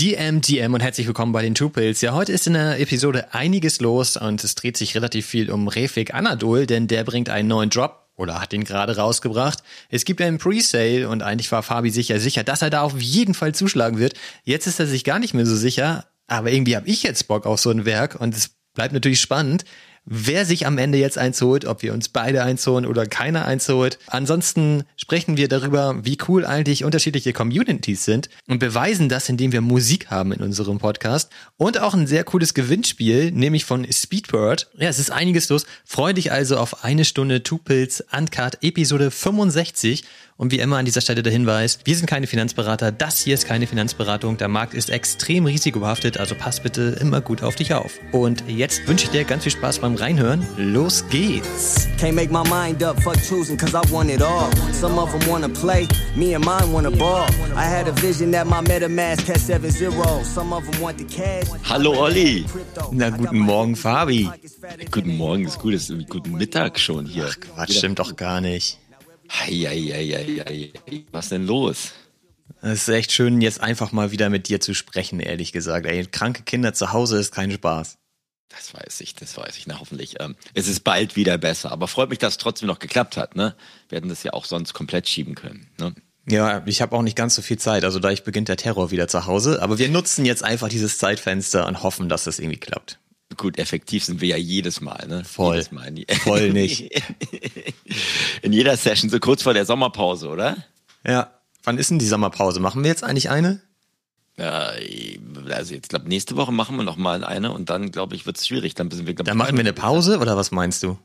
DM, DM und herzlich willkommen bei den Tupils. Ja, heute ist in der Episode einiges los und es dreht sich relativ viel um Refik Anadol, denn der bringt einen neuen Drop oder hat den gerade rausgebracht. Es gibt einen Presale und eigentlich war Fabi sicher sicher, dass er da auf jeden Fall zuschlagen wird. Jetzt ist er sich gar nicht mehr so sicher, aber irgendwie habe ich jetzt Bock auf so ein Werk und es bleibt natürlich spannend wer sich am Ende jetzt eins holt, ob wir uns beide eins holen oder keiner eins holt. Ansonsten sprechen wir darüber, wie cool eigentlich unterschiedliche Communities sind und beweisen das, indem wir Musik haben in unserem Podcast und auch ein sehr cooles Gewinnspiel, nämlich von Speedbird. Ja, es ist einiges los. Freu dich also auf eine Stunde Tupils Uncut Episode 65 und wie immer an dieser Stelle der Hinweis, wir sind keine Finanzberater, das hier ist keine Finanzberatung, der Markt ist extrem risikobehaftet, also pass bitte immer gut auf dich auf. Und jetzt wünsche ich dir ganz viel Spaß beim Reinhören. Los geht's! Can't make my mind up, fuck choosing, cause I want it all. Some of them wanna play, me and mine wanna ball. I had a vision that my MetaMask had 7 0. Some of them want the cash. Hallo Olli! Na, guten Morgen, Fabi. Guten Morgen, ist gut, ist guten Mittag schon hier. Ach Quatsch, stimmt doch gar nicht. Heieieiei. Was denn los? Es ist echt schön, jetzt einfach mal wieder mit dir zu sprechen, ehrlich gesagt. Ey, kranke Kinder zu Hause ist kein Spaß. Das weiß ich, das weiß ich. Na, hoffentlich. Ähm, es ist bald wieder besser. Aber freut mich, dass es trotzdem noch geklappt hat. Ne? Wir hätten das ja auch sonst komplett schieben können. Ne? Ja, ich habe auch nicht ganz so viel Zeit. Also da ich beginnt der Terror wieder zu Hause. Aber wir nutzen jetzt einfach dieses Zeitfenster und hoffen, dass das irgendwie klappt. Gut, effektiv sind wir ja jedes Mal, ne? Voll. Jedes Mal. Voll nicht. In jeder Session, so kurz vor der Sommerpause, oder? Ja. Wann ist denn die Sommerpause? Machen wir jetzt eigentlich eine? Ja, also jetzt glaube nächste Woche machen wir noch mal eine und dann glaube ich wird es schwierig. Dann sind wir. Glaub, dann machen wir eine Pause oder was meinst du?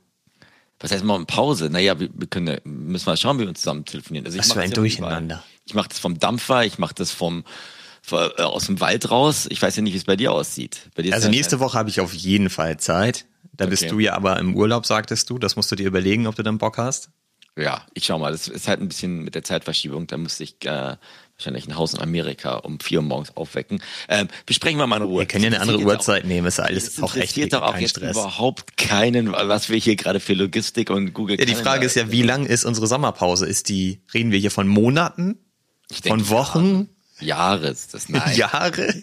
Was heißt mal eine Pause? Naja, wir, wir können müssen mal schauen, wie wir uns zusammen telefonieren. Also was für ein Durcheinander. Ich mache das vom Dampfer, ich mache das vom aus dem Wald raus. Ich weiß ja nicht, wie es bei dir aussieht. Dir also nächste Woche habe ich auf jeden Fall Zeit. Da okay. bist du ja aber im Urlaub, sagtest du. Das musst du dir überlegen, ob du dann Bock hast. Ja, ich schau mal. Das ist halt ein bisschen mit der Zeitverschiebung. Da müsste ich äh, wahrscheinlich ein Haus in Amerika um vier Uhr morgens aufwecken. Ähm, besprechen wir mal in Ruhe. Wir können ja eine andere Uhrzeit nehmen. Ist alles auch echt doch auch jetzt Stress. überhaupt keinen, was wir hier gerade für Logistik und Google. Ja, die Frage ist ja, wie lang ist unsere Sommerpause? Ist die? Reden wir hier von Monaten? Ich von denke, Wochen? Jahres, das nein. Jahre?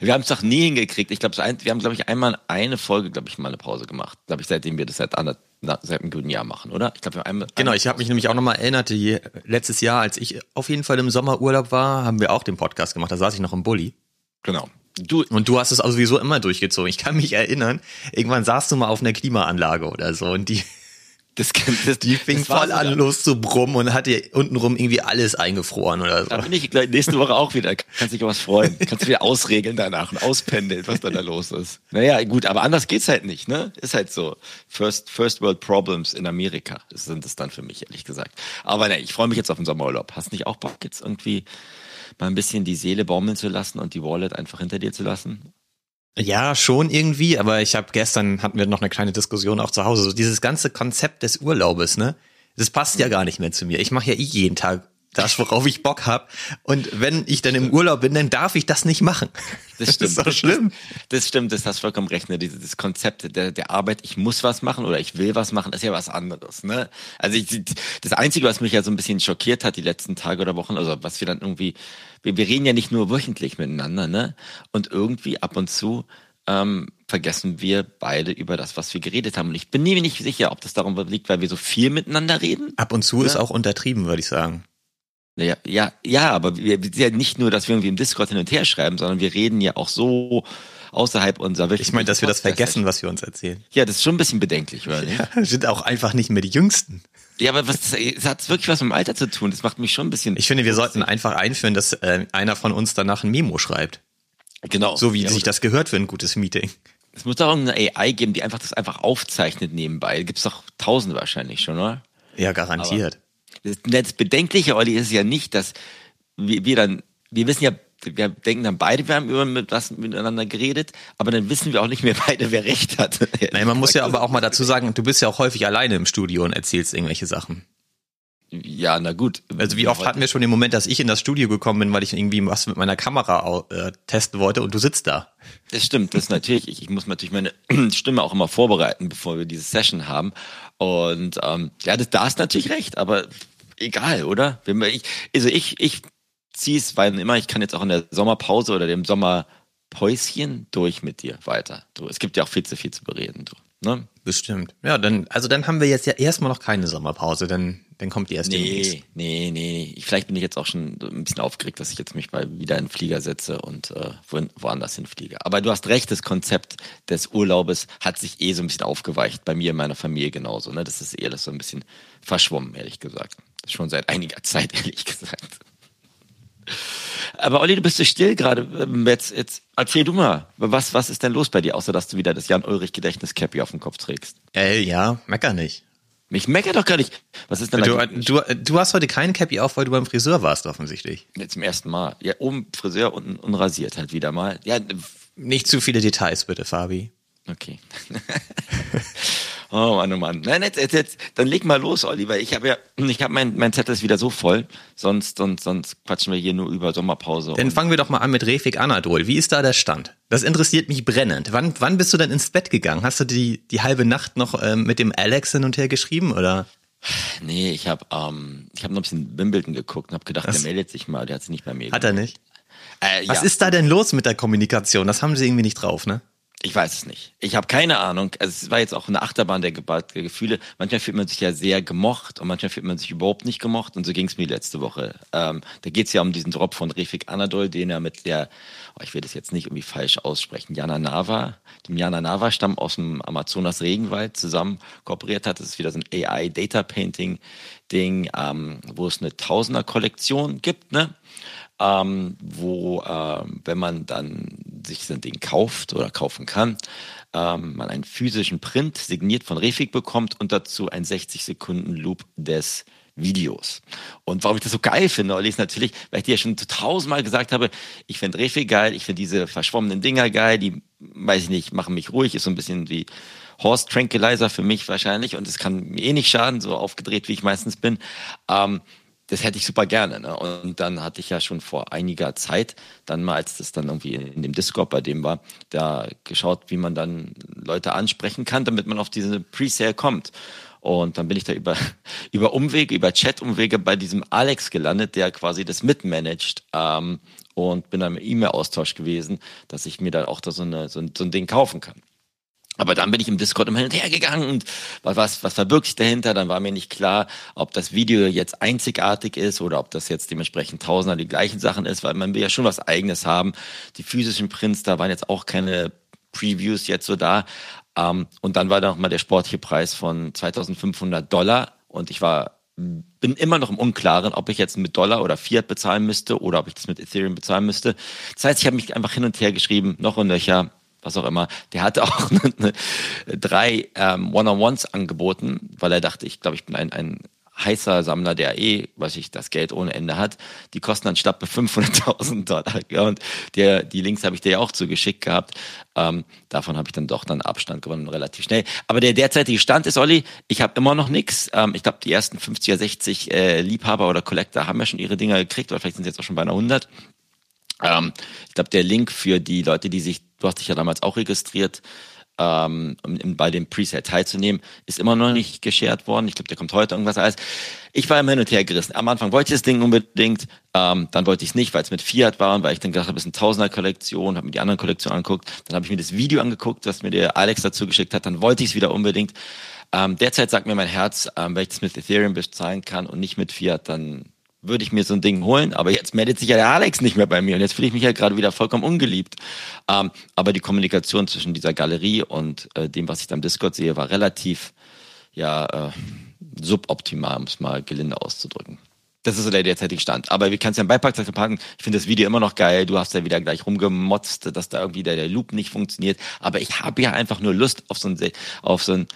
Wir haben es doch nie hingekriegt. Ich glaube, wir haben, glaube ich, einmal eine Folge, glaube ich, mal eine Pause gemacht. Glaube ich, seitdem wir das seit, ander, seit einem guten Jahr machen, oder? Ich glaube, wir einmal. Genau, ich habe mich nämlich auch nochmal erinnert, die, letztes Jahr, als ich auf jeden Fall im Sommerurlaub war, haben wir auch den Podcast gemacht. Da saß ich noch im Bulli. Genau. Du, und du hast es also sowieso immer durchgezogen. Ich kann mich erinnern, irgendwann saßt du mal auf einer Klimaanlage oder so und die das, das, die fing das voll an los zu brummen und hat dir untenrum irgendwie alles eingefroren oder so. Da bin ich nächste Woche auch wieder. Kannst dich was freuen. Kannst du wieder ausregeln danach und auspendeln, was dann da los ist. Naja, gut, aber anders geht's halt nicht, ne? Ist halt so. First, First World Problems in Amerika sind es dann für mich, ehrlich gesagt. Aber ne, ich freue mich jetzt auf den Sommerurlaub. Hast nicht auch Bock, jetzt irgendwie mal ein bisschen die Seele baumeln zu lassen und die Wallet einfach hinter dir zu lassen? Ja, schon irgendwie, aber ich habe gestern hatten wir noch eine kleine Diskussion auch zu Hause. So dieses ganze Konzept des Urlaubes, ne? Das passt ja gar nicht mehr zu mir. Ich mache ja eh jeden Tag das, worauf ich Bock hab. Und wenn ich dann im Urlaub bin, dann darf ich das nicht machen. Das stimmt. Das ist doch schlimm. Das, das stimmt, das hast vollkommen recht. Ne? Dieses Konzept der, der Arbeit, ich muss was machen oder ich will was machen, ist ja was anderes. Ne? Also ich, das Einzige, was mich ja so ein bisschen schockiert hat die letzten Tage oder Wochen, also was wir dann irgendwie, wir, wir reden ja nicht nur wöchentlich miteinander, ne? Und irgendwie ab und zu ähm, vergessen wir beide über das, was wir geredet haben. Und ich bin mir nicht sicher, ob das darum liegt, weil wir so viel miteinander reden. Ab und zu ja? ist auch untertrieben, würde ich sagen. Ja, ja, ja, aber wir, wir ja nicht nur, dass wir irgendwie im Discord hin und her schreiben, sondern wir reden ja auch so außerhalb unserer Welt. Ich meine, dass wir das vergessen, was wir uns erzählen. Ja, das ist schon ein bisschen bedenklich, oder nicht? Ja, wir sind auch einfach nicht mehr die Jüngsten. Ja, aber was, das hat wirklich was mit dem Alter zu tun. Das macht mich schon ein bisschen. Ich finde, wir sollten einfach einführen, dass äh, einer von uns danach ein Memo schreibt. Genau. So wie ja, sich das gehört für ein gutes Meeting. Es muss doch eine AI geben, die einfach das einfach aufzeichnet nebenbei. Gibt's doch tausende wahrscheinlich schon, oder? Ja, garantiert. Aber das Bedenkliche, Olli, ist ja nicht, dass wir, wir dann, wir wissen ja, wir denken dann beide, wir haben über was miteinander geredet, aber dann wissen wir auch nicht mehr beide, wer recht hat. Nein, man muss ja aber auch mal dazu sagen, du bist ja auch häufig alleine im Studio und erzählst irgendwelche Sachen. Ja, na gut. Also wie oft hatten wir schon den Moment, dass ich in das Studio gekommen bin, weil ich irgendwie was mit meiner Kamera äh, testen wollte und du sitzt da. Das stimmt, das ist natürlich, ich, ich muss natürlich meine Stimme auch immer vorbereiten, bevor wir diese Session haben. Und ähm, ja, das, da ist natürlich recht, aber egal, oder? Ich, also ich, ich zieh's, weil immer, ich kann jetzt auch in der Sommerpause oder dem Sommerpäuschen durch mit dir weiter. Du, es gibt ja auch viel zu viel zu bereden. Du, ne? Bestimmt. Ja, dann, also dann haben wir jetzt ja erstmal noch keine Sommerpause, dann, dann kommt die erst Nee, demnächst. nee, nee. Vielleicht bin ich jetzt auch schon ein bisschen aufgeregt, dass ich jetzt mich mal wieder in den Flieger setze und äh, wo- woanders hinfliege. Aber du hast recht, das Konzept des Urlaubes hat sich eh so ein bisschen aufgeweicht. Bei mir in meiner Familie genauso. Ne? Das ist eher das so ein bisschen verschwommen, ehrlich gesagt. Schon seit einiger Zeit, ehrlich gesagt. Aber Olli, du bist so still gerade. Ähm, Jetzt, jetzt erzähl du mal, was, was ist denn los bei dir, außer dass du wieder das Jan-Ulrich-Gedächtnis-Cappy auf dem Kopf trägst? Äh, ja, mecker nicht. Mich mecker doch gar nicht. Was ist denn Du, eigentlich- du, du hast heute keinen Cappy auf, weil du beim Friseur warst, offensichtlich. Zum ersten Mal. Ja, oben Friseur, unten unrasiert halt wieder mal. Ja, Nicht zu viele Details, bitte, Fabi. okay. oh Mann, oh Mann. Nein, jetzt, jetzt, jetzt, dann leg mal los, Oliver. Ich habe ja, ich habe mein, mein Zettel ist wieder so voll. Sonst, sonst, sonst quatschen wir hier nur über Sommerpause. Dann fangen wir doch mal an mit Refik Anadol. Wie ist da der Stand? Das interessiert mich brennend. Wann, wann bist du denn ins Bett gegangen? Hast du die, die halbe Nacht noch ähm, mit dem Alex hin und her geschrieben, oder? nee, ich habe, ähm, ich habe noch ein bisschen Wimbledon geguckt und habe gedacht, Was? der meldet sich mal. Der hat sich nicht bei mir. Hat er nicht? Äh, Was ja. ist da denn los mit der Kommunikation? Das haben sie irgendwie nicht drauf, ne? Ich weiß es nicht. Ich habe keine Ahnung. Also es war jetzt auch eine Achterbahn der, Ge der Gefühle. Manchmal fühlt man sich ja sehr gemocht und manchmal fühlt man sich überhaupt nicht gemocht. Und so ging es mir letzte Woche. Ähm, da geht es ja um diesen Drop von Refik Anadol, den er mit der, oh, ich will das jetzt nicht irgendwie falsch aussprechen, Jana Nava, dem Jana Nava Stamm aus dem Amazonas Regenwald zusammen kooperiert hat. Das ist wieder so ein AI Data Painting Ding, ähm, wo es eine Tausender Kollektion gibt, ne? Ähm, wo, ähm, wenn man dann sich so ein Ding kauft oder kaufen kann, ähm, man einen physischen Print signiert von Refik bekommt und dazu ein 60 Sekunden Loop des Videos. Und warum ich das so geil finde, Olli, ist natürlich, weil ich dir ja schon tausendmal gesagt habe, ich finde Refik geil, ich finde diese verschwommenen Dinger geil, die, weiß ich nicht, machen mich ruhig, ist so ein bisschen wie Horse Tranquilizer für mich wahrscheinlich und es kann mir eh nicht schaden, so aufgedreht, wie ich meistens bin. Ähm, das hätte ich super gerne. Ne? Und dann hatte ich ja schon vor einiger Zeit, dann mal, als das dann irgendwie in dem Discord bei dem war, da geschaut, wie man dann Leute ansprechen kann, damit man auf diese Presale kommt. Und dann bin ich da über, über Umwege, über Chat-Umwege bei diesem Alex gelandet, der quasi das mitmanagt. Ähm, und bin dann im E-Mail-Austausch gewesen, dass ich mir da auch da so, eine, so, ein, so ein Ding kaufen kann. Aber dann bin ich im Discord immer hin und her gegangen und was, was, verbirgt sich dahinter? Dann war mir nicht klar, ob das Video jetzt einzigartig ist oder ob das jetzt dementsprechend tausender die gleichen Sachen ist, weil man will ja schon was eigenes haben. Die physischen Prints, da waren jetzt auch keine Previews jetzt so da. Ähm, und dann war da noch mal der sportliche Preis von 2500 Dollar und ich war bin immer noch im Unklaren, ob ich jetzt mit Dollar oder Fiat bezahlen müsste oder ob ich das mit Ethereum bezahlen müsste. Das heißt, ich habe mich einfach hin und her geschrieben, noch und nöcher, was auch immer. Der hatte auch eine, eine, drei ähm, One-on-Ones angeboten, weil er dachte, ich glaube, ich bin ein, ein heißer Sammler, der eh, was ich, das Geld ohne Ende hat. Die kosten dann statt bei 500.000 Dollar. Ja, und der, die Links habe ich dir ja auch zugeschickt gehabt. Ähm, davon habe ich dann doch dann Abstand gewonnen, relativ schnell. Aber der derzeitige Stand ist, Olli, ich habe immer noch nichts. Ähm, ich glaube, die ersten 50 oder 60 äh, Liebhaber oder Collector haben ja schon ihre Dinger gekriegt, oder vielleicht sind sie jetzt auch schon bei einer 100. Ähm, ich glaube, der Link für die Leute, die sich, du hast dich ja damals auch registriert, ähm, um bei dem Preset teilzunehmen, ist immer noch nicht geshared worden. Ich glaube, der kommt heute irgendwas alles. Ich war immer hin und her gerissen. Am Anfang wollte ich das Ding unbedingt, ähm, dann wollte ich es nicht, weil es mit Fiat war und weil ich dann gedacht habe, es ist eine Tausender-Kollektion, habe mir die anderen Kollektionen angeguckt, dann habe ich mir das Video angeguckt, das mir der Alex dazu geschickt hat, dann wollte ich es wieder unbedingt. Ähm, derzeit sagt mir mein Herz, ähm, wenn ich das mit Ethereum bezahlen kann und nicht mit Fiat, dann würde ich mir so ein Ding holen, aber jetzt meldet sich ja der Alex nicht mehr bei mir und jetzt fühle ich mich ja gerade wieder vollkommen ungeliebt. Ähm, aber die Kommunikation zwischen dieser Galerie und äh, dem, was ich da im Discord sehe, war relativ ja äh, suboptimal, um es mal gelinde auszudrücken. Das ist so der derzeitige Stand. Aber wir können es ja im Beipackzettel packen. Ich finde das Video immer noch geil. Du hast ja wieder gleich rumgemotzt, dass da irgendwie der, der Loop nicht funktioniert. Aber ich habe ja einfach nur Lust auf so ein, auf so ein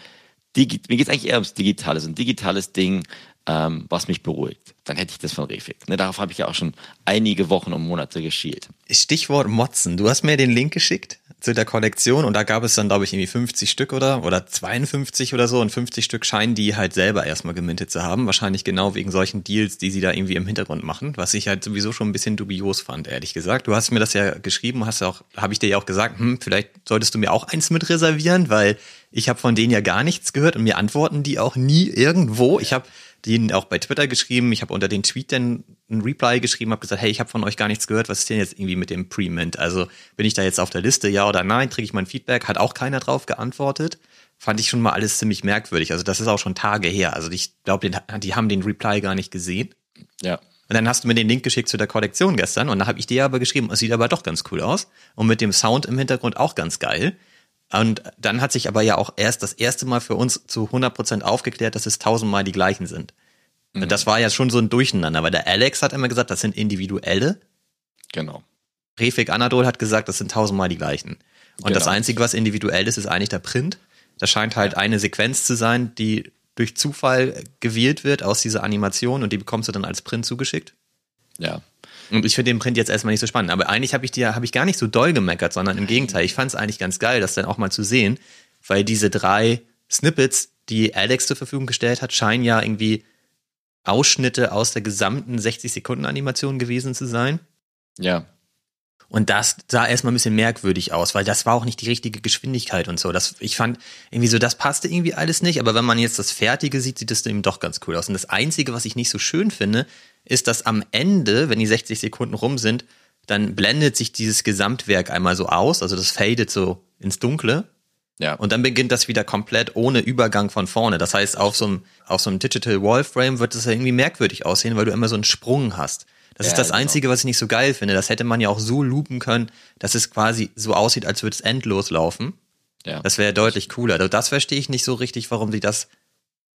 Digi mir geht's eigentlich eher ums Digitale, so ein digitales Ding, ähm, was mich beruhigt. Dann hätte ich das von Refik. Ne, darauf habe ich ja auch schon einige Wochen und Monate geschielt. Stichwort Motzen. Du hast mir den Link geschickt zu der Kollektion und da gab es dann, glaube ich, irgendwie 50 Stück oder, oder 52 oder so und 50 Stück scheinen die halt selber erstmal gemintet zu haben. Wahrscheinlich genau wegen solchen Deals, die sie da irgendwie im Hintergrund machen, was ich halt sowieso schon ein bisschen dubios fand, ehrlich gesagt. Du hast mir das ja geschrieben, hast auch, habe ich dir ja auch gesagt, hm, vielleicht solltest du mir auch eins mit reservieren, weil ich habe von denen ja gar nichts gehört und mir antworten die auch nie irgendwo. Ich habe denen auch bei Twitter geschrieben. Ich habe unter den Tweet dann ein Reply geschrieben, habe gesagt, hey, ich habe von euch gar nichts gehört. Was ist denn jetzt irgendwie mit dem Pre-Mint? Also bin ich da jetzt auf der Liste, ja oder nein? Kriege ich mein Feedback? Hat auch keiner drauf geantwortet. Fand ich schon mal alles ziemlich merkwürdig. Also das ist auch schon Tage her. Also ich glaube, die haben den Reply gar nicht gesehen. Ja. Und dann hast du mir den Link geschickt zu der Kollektion gestern und da habe ich dir aber geschrieben, es sieht aber doch ganz cool aus und mit dem Sound im Hintergrund auch ganz geil. Und dann hat sich aber ja auch erst das erste Mal für uns zu 100% aufgeklärt, dass es tausendmal die gleichen sind. Mhm. Das war ja schon so ein Durcheinander, weil der Alex hat immer gesagt, das sind individuelle. Genau. Refik Anadol hat gesagt, das sind tausendmal die gleichen. Und genau. das Einzige, was individuell ist, ist eigentlich der Print. Das scheint halt ja. eine Sequenz zu sein, die durch Zufall gewählt wird aus dieser Animation und die bekommst du dann als Print zugeschickt. Ja. Und ich finde den Print jetzt erstmal nicht so spannend. Aber eigentlich habe ich dir, habe ich gar nicht so doll gemeckert, sondern im Gegenteil. Ich fand es eigentlich ganz geil, das dann auch mal zu sehen, weil diese drei Snippets, die Alex zur Verfügung gestellt hat, scheinen ja irgendwie Ausschnitte aus der gesamten 60 Sekunden Animation gewesen zu sein. Ja. Und das sah erstmal ein bisschen merkwürdig aus, weil das war auch nicht die richtige Geschwindigkeit und so. Das, ich fand irgendwie so, das passte irgendwie alles nicht, aber wenn man jetzt das Fertige sieht, sieht das eben doch ganz cool aus. Und das Einzige, was ich nicht so schön finde, ist, dass am Ende, wenn die 60 Sekunden rum sind, dann blendet sich dieses Gesamtwerk einmal so aus, also das fadet so ins Dunkle. Ja. Und dann beginnt das wieder komplett ohne Übergang von vorne. Das heißt, auf so einem, auf so einem Digital Wallframe wird es ja irgendwie merkwürdig aussehen, weil du immer so einen Sprung hast. Das ja, ist das genau. Einzige, was ich nicht so geil finde. Das hätte man ja auch so loopen können, dass es quasi so aussieht, als würde es endlos laufen. Ja. Das wäre deutlich cooler. Also das verstehe ich nicht so richtig, warum sie das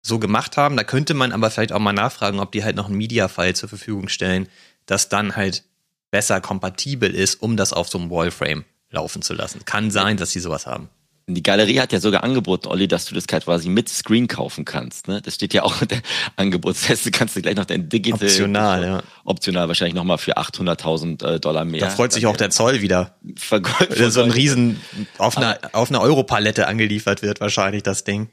so gemacht haben. Da könnte man aber vielleicht auch mal nachfragen, ob die halt noch einen Media-File zur Verfügung stellen, das dann halt besser kompatibel ist, um das auf so einem Wallframe laufen zu lassen. Kann sein, dass sie sowas haben. Die Galerie hat ja sogar angeboten, Olli, dass du das quasi mit Screen kaufen kannst. Ne? Das steht ja auch in der Angebotsteste. Kannst du gleich noch dein Digital. Optional, ja. Optional wahrscheinlich nochmal für 800.000 äh, Dollar mehr. Da freut sich auch der Zoll wieder. Vergolden. So ein Riesen auf einer, auf einer Europalette angeliefert wird wahrscheinlich das Ding.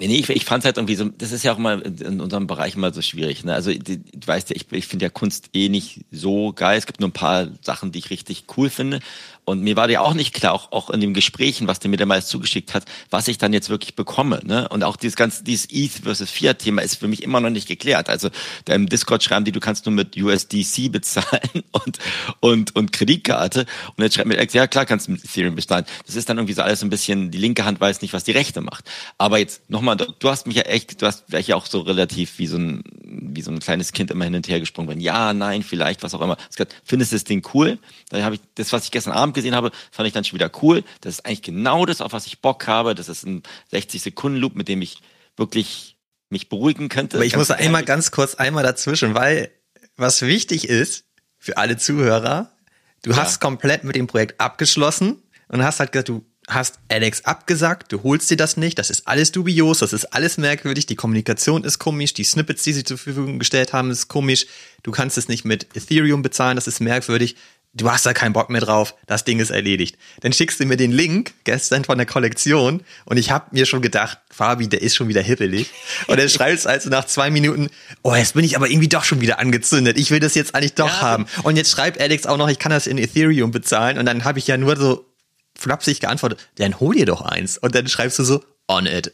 Nee, ich, ich fand halt irgendwie so, das ist ja auch mal in unserem Bereich immer so schwierig. Ne? Also du weißt ja, ich, ich finde ja Kunst eh nicht so geil. Es gibt nur ein paar Sachen, die ich richtig cool finde. Und mir war ja auch nicht klar, auch, auch in den Gesprächen, was der mir damals zugeschickt hat, was ich dann jetzt wirklich bekomme. Ne? Und auch dieses ganze, dieses ETH versus Fiat-Thema ist für mich immer noch nicht geklärt. Also da im Discord schreiben die, du kannst nur mit USDC bezahlen und, und, und Kreditkarte. Und jetzt schreibt mir ja klar kannst du mit Ethereum bezahlen. Das ist dann irgendwie so alles ein bisschen, die linke Hand weiß nicht, was die rechte macht. Aber jetzt nochmal, du hast mich ja echt, du hast vielleicht ja auch so relativ wie so ein, wie so ein kleines Kind immer hin und her gesprungen. Wenn ja, nein, vielleicht, was auch immer. Findest du das Ding cool? Da habe ich das, was ich gestern Abend gesehen habe, fand ich dann schon wieder cool. Das ist eigentlich genau das, auf was ich Bock habe. Das ist ein 60-Sekunden-Loop, mit dem ich wirklich mich beruhigen könnte. Aber ich muss einmal ganz kurz einmal dazwischen, weil was wichtig ist für alle Zuhörer, du ja. hast komplett mit dem Projekt abgeschlossen und hast halt gesagt, du hast Alex abgesagt, du holst dir das nicht, das ist alles dubios, das ist alles merkwürdig, die Kommunikation ist komisch, die Snippets, die sie zur Verfügung gestellt haben, ist komisch, du kannst es nicht mit Ethereum bezahlen, das ist merkwürdig du hast da keinen Bock mehr drauf, das Ding ist erledigt. Dann schickst du mir den Link gestern von der Kollektion und ich habe mir schon gedacht, Fabi, der ist schon wieder hippelig. Und dann schreibst du also nach zwei Minuten, oh, jetzt bin ich aber irgendwie doch schon wieder angezündet. Ich will das jetzt eigentlich doch ja. haben. Und jetzt schreibt Alex auch noch, ich kann das in Ethereum bezahlen. Und dann habe ich ja nur so flapsig geantwortet, dann hol dir doch eins. Und dann schreibst du so, on it.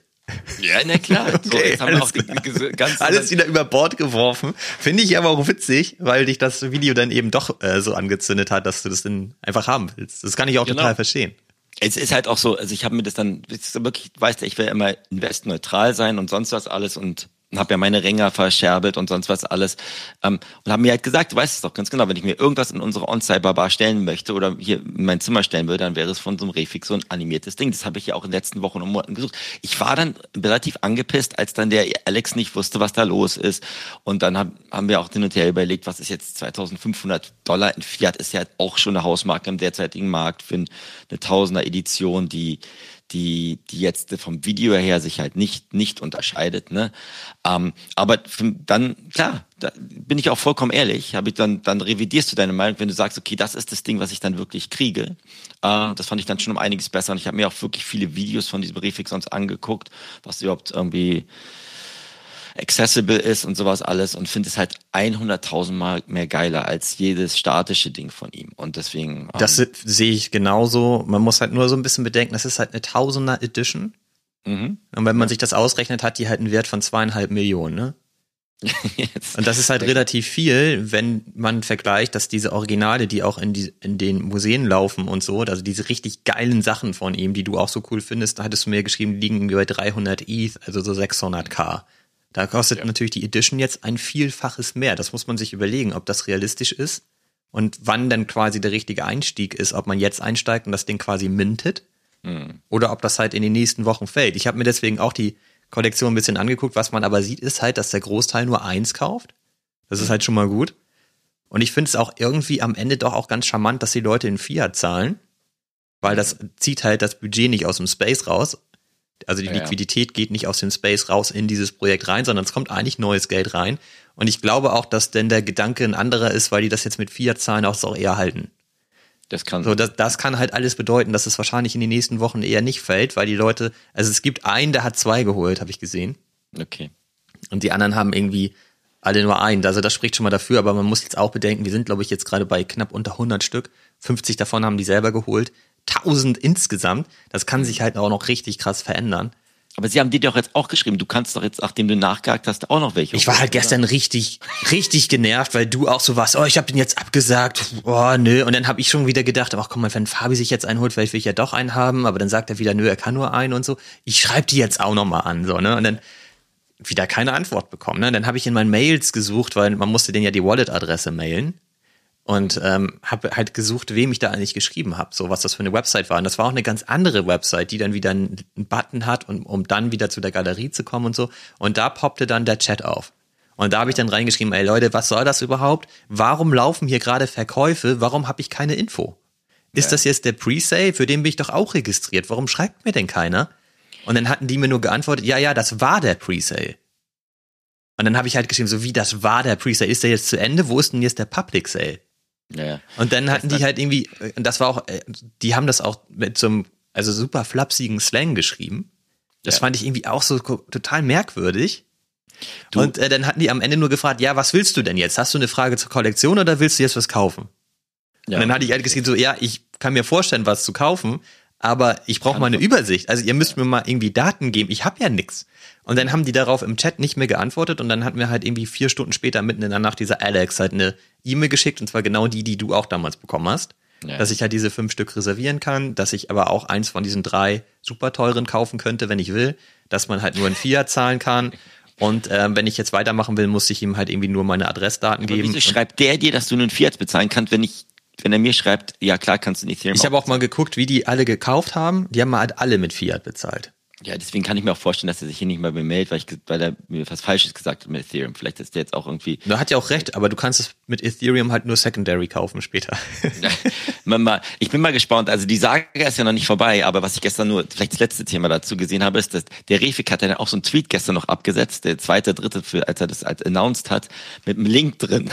Ja, na klar. Okay, so, alles, die, die ganz alles wieder über Bord geworfen. Finde ich aber auch witzig, weil dich das Video dann eben doch äh, so angezündet hat, dass du das dann einfach haben willst. Das kann ich auch genau. total verstehen. Es ist halt auch so, also ich habe mir das dann, wirklich, weißt du, ich will immer investneutral sein und sonst was alles und habe ja meine Ränger verscherbelt und sonst was alles ähm, und haben mir halt gesagt, du weißt es doch ganz genau, wenn ich mir irgendwas in unsere On-Cyber-Bar stellen möchte oder hier in mein Zimmer stellen würde, dann wäre es von so einem Refix so ein animiertes Ding. Das habe ich ja auch in den letzten Wochen und Monaten gesucht. Ich war dann relativ angepisst, als dann der Alex nicht wusste, was da los ist und dann hab, haben wir auch und her überlegt, was ist jetzt 2500 Dollar in Fiat, ist ja auch schon eine Hausmarke im derzeitigen Markt für eine Tausender Edition, die die, die jetzt vom Video her sich halt nicht, nicht unterscheidet. Ne? Ähm, aber dann, klar, da bin ich auch vollkommen ehrlich, habe ich dann, dann revidierst du deine Meinung, wenn du sagst, okay, das ist das Ding, was ich dann wirklich kriege. Äh, das fand ich dann schon um einiges besser und ich habe mir auch wirklich viele Videos von diesem Refix sonst angeguckt, was überhaupt irgendwie accessible ist und sowas alles und finde es halt 100.000 Mal mehr geiler als jedes statische Ding von ihm. Und deswegen. Ähm, das sehe ich genauso. Man muss halt nur so ein bisschen bedenken, das ist halt eine Tausender Edition. Mhm. Und wenn man sich das ausrechnet, hat die halt einen Wert von zweieinhalb Millionen, ne? und das ist halt relativ viel, wenn man vergleicht, dass diese Originale, die auch in, die, in den Museen laufen und so, also diese richtig geilen Sachen von ihm, die du auch so cool findest, da hattest du mir geschrieben, liegen irgendwie bei 300 ETH, also so 600k. Da kostet ja. natürlich die Edition jetzt ein Vielfaches mehr. Das muss man sich überlegen, ob das realistisch ist und wann dann quasi der richtige Einstieg ist, ob man jetzt einsteigt und das Ding quasi mintet mhm. oder ob das halt in den nächsten Wochen fällt. Ich habe mir deswegen auch die Kollektion ein bisschen angeguckt. Was man aber sieht, ist halt, dass der Großteil nur eins kauft. Das ist halt schon mal gut. Und ich finde es auch irgendwie am Ende doch auch ganz charmant, dass die Leute in Fiat zahlen, weil das zieht halt das Budget nicht aus dem Space raus. Also die ja, Liquidität geht nicht aus dem Space raus in dieses Projekt rein, sondern es kommt eigentlich neues Geld rein. Und ich glaube auch, dass denn der Gedanke ein anderer ist, weil die das jetzt mit Fiat zahlen auch, auch eher halten. Das kann. So, das, das kann halt alles bedeuten, dass es wahrscheinlich in den nächsten Wochen eher nicht fällt, weil die Leute, also es gibt einen, der hat zwei geholt, habe ich gesehen. Okay. Und die anderen haben irgendwie alle nur einen. Also das spricht schon mal dafür, aber man muss jetzt auch bedenken, wir sind, glaube ich, jetzt gerade bei knapp unter 100 Stück. 50 davon haben die selber geholt. 1000 insgesamt. Das kann sich halt auch noch richtig krass verändern. Aber sie haben dir doch jetzt auch geschrieben, du kannst doch jetzt, nachdem du nachgehakt hast, auch noch welche. Ich war halt gestern richtig, richtig genervt, weil du auch so warst, oh, ich habe den jetzt abgesagt, oh, nö. Und dann habe ich schon wieder gedacht, ach komm mal, wenn Fabi sich jetzt einholt, vielleicht will ich ja doch einen haben, aber dann sagt er wieder, nö, er kann nur einen und so. Ich schreibe die jetzt auch nochmal an, so, ne? Und dann wieder keine Antwort bekommen. Ne? Dann habe ich in meinen Mails gesucht, weil man musste denen ja die Wallet-Adresse mailen und ähm, habe halt gesucht, wem ich da eigentlich geschrieben habe, so was das für eine Website war. Und das war auch eine ganz andere Website, die dann wieder einen, Button hat, und, um dann wieder zu der Galerie zu kommen und so. Und da poppte dann der Chat auf. Und da habe ich dann reingeschrieben, ey Leute, was soll das überhaupt? Warum laufen hier gerade Verkäufe? Warum habe ich keine Info? Ist ja. das jetzt der Presale? Für den bin ich doch auch registriert. Warum schreibt mir denn keiner? Und dann hatten die mir nur geantwortet, ja, ja, das war der Presale. Und dann habe ich halt geschrieben, so wie das war der Presale. Ist der jetzt zu Ende? Wo ist denn jetzt der Public Sale? Ja, Und dann hatten die halt irgendwie, und das war auch, äh, die haben das auch mit so einem, also super flapsigen Slang geschrieben. Das ja. fand ich irgendwie auch so total merkwürdig. Du. Und äh, dann hatten die am Ende nur gefragt, ja, was willst du denn jetzt? Hast du eine Frage zur Kollektion oder willst du jetzt was kaufen? Ja. Und dann hatte ich halt gesagt, so, ja, ich kann mir vorstellen, was zu kaufen, aber ich brauche mal eine Übersicht. Also ihr müsst mir mal irgendwie Daten geben. Ich habe ja nix. Und dann haben die darauf im Chat nicht mehr geantwortet und dann hatten wir halt irgendwie vier Stunden später mitten in der Nacht dieser Alex halt eine E-Mail geschickt und zwar genau die, die du auch damals bekommen hast. Ja. Dass ich halt diese fünf Stück reservieren kann, dass ich aber auch eins von diesen drei super teuren kaufen könnte, wenn ich will, dass man halt nur in Fiat zahlen kann. Und ähm, wenn ich jetzt weitermachen will, muss ich ihm halt irgendwie nur meine Adressdaten aber geben. Wieso schreibt der dir, dass du nur in Fiat bezahlen kannst, wenn ich wenn er mir schreibt, ja klar, kannst du nicht Ethereum. Ich habe auch mal geguckt, wie die alle gekauft haben. Die haben halt alle mit Fiat bezahlt. Ja, deswegen kann ich mir auch vorstellen, dass er sich hier nicht mal bemeldet, weil, ich, weil er mir was Falsches gesagt hat mit Ethereum. Vielleicht ist der jetzt auch irgendwie. Du hat ja auch recht, aber du kannst es mit Ethereum halt nur Secondary kaufen später. ich bin mal gespannt. Also die Sage ist ja noch nicht vorbei, aber was ich gestern nur, vielleicht das letzte Thema dazu gesehen habe, ist, dass der Refik hat ja auch so einen Tweet gestern noch abgesetzt, der zweite, dritte, für, als er das als announced hat, mit einem Link drin.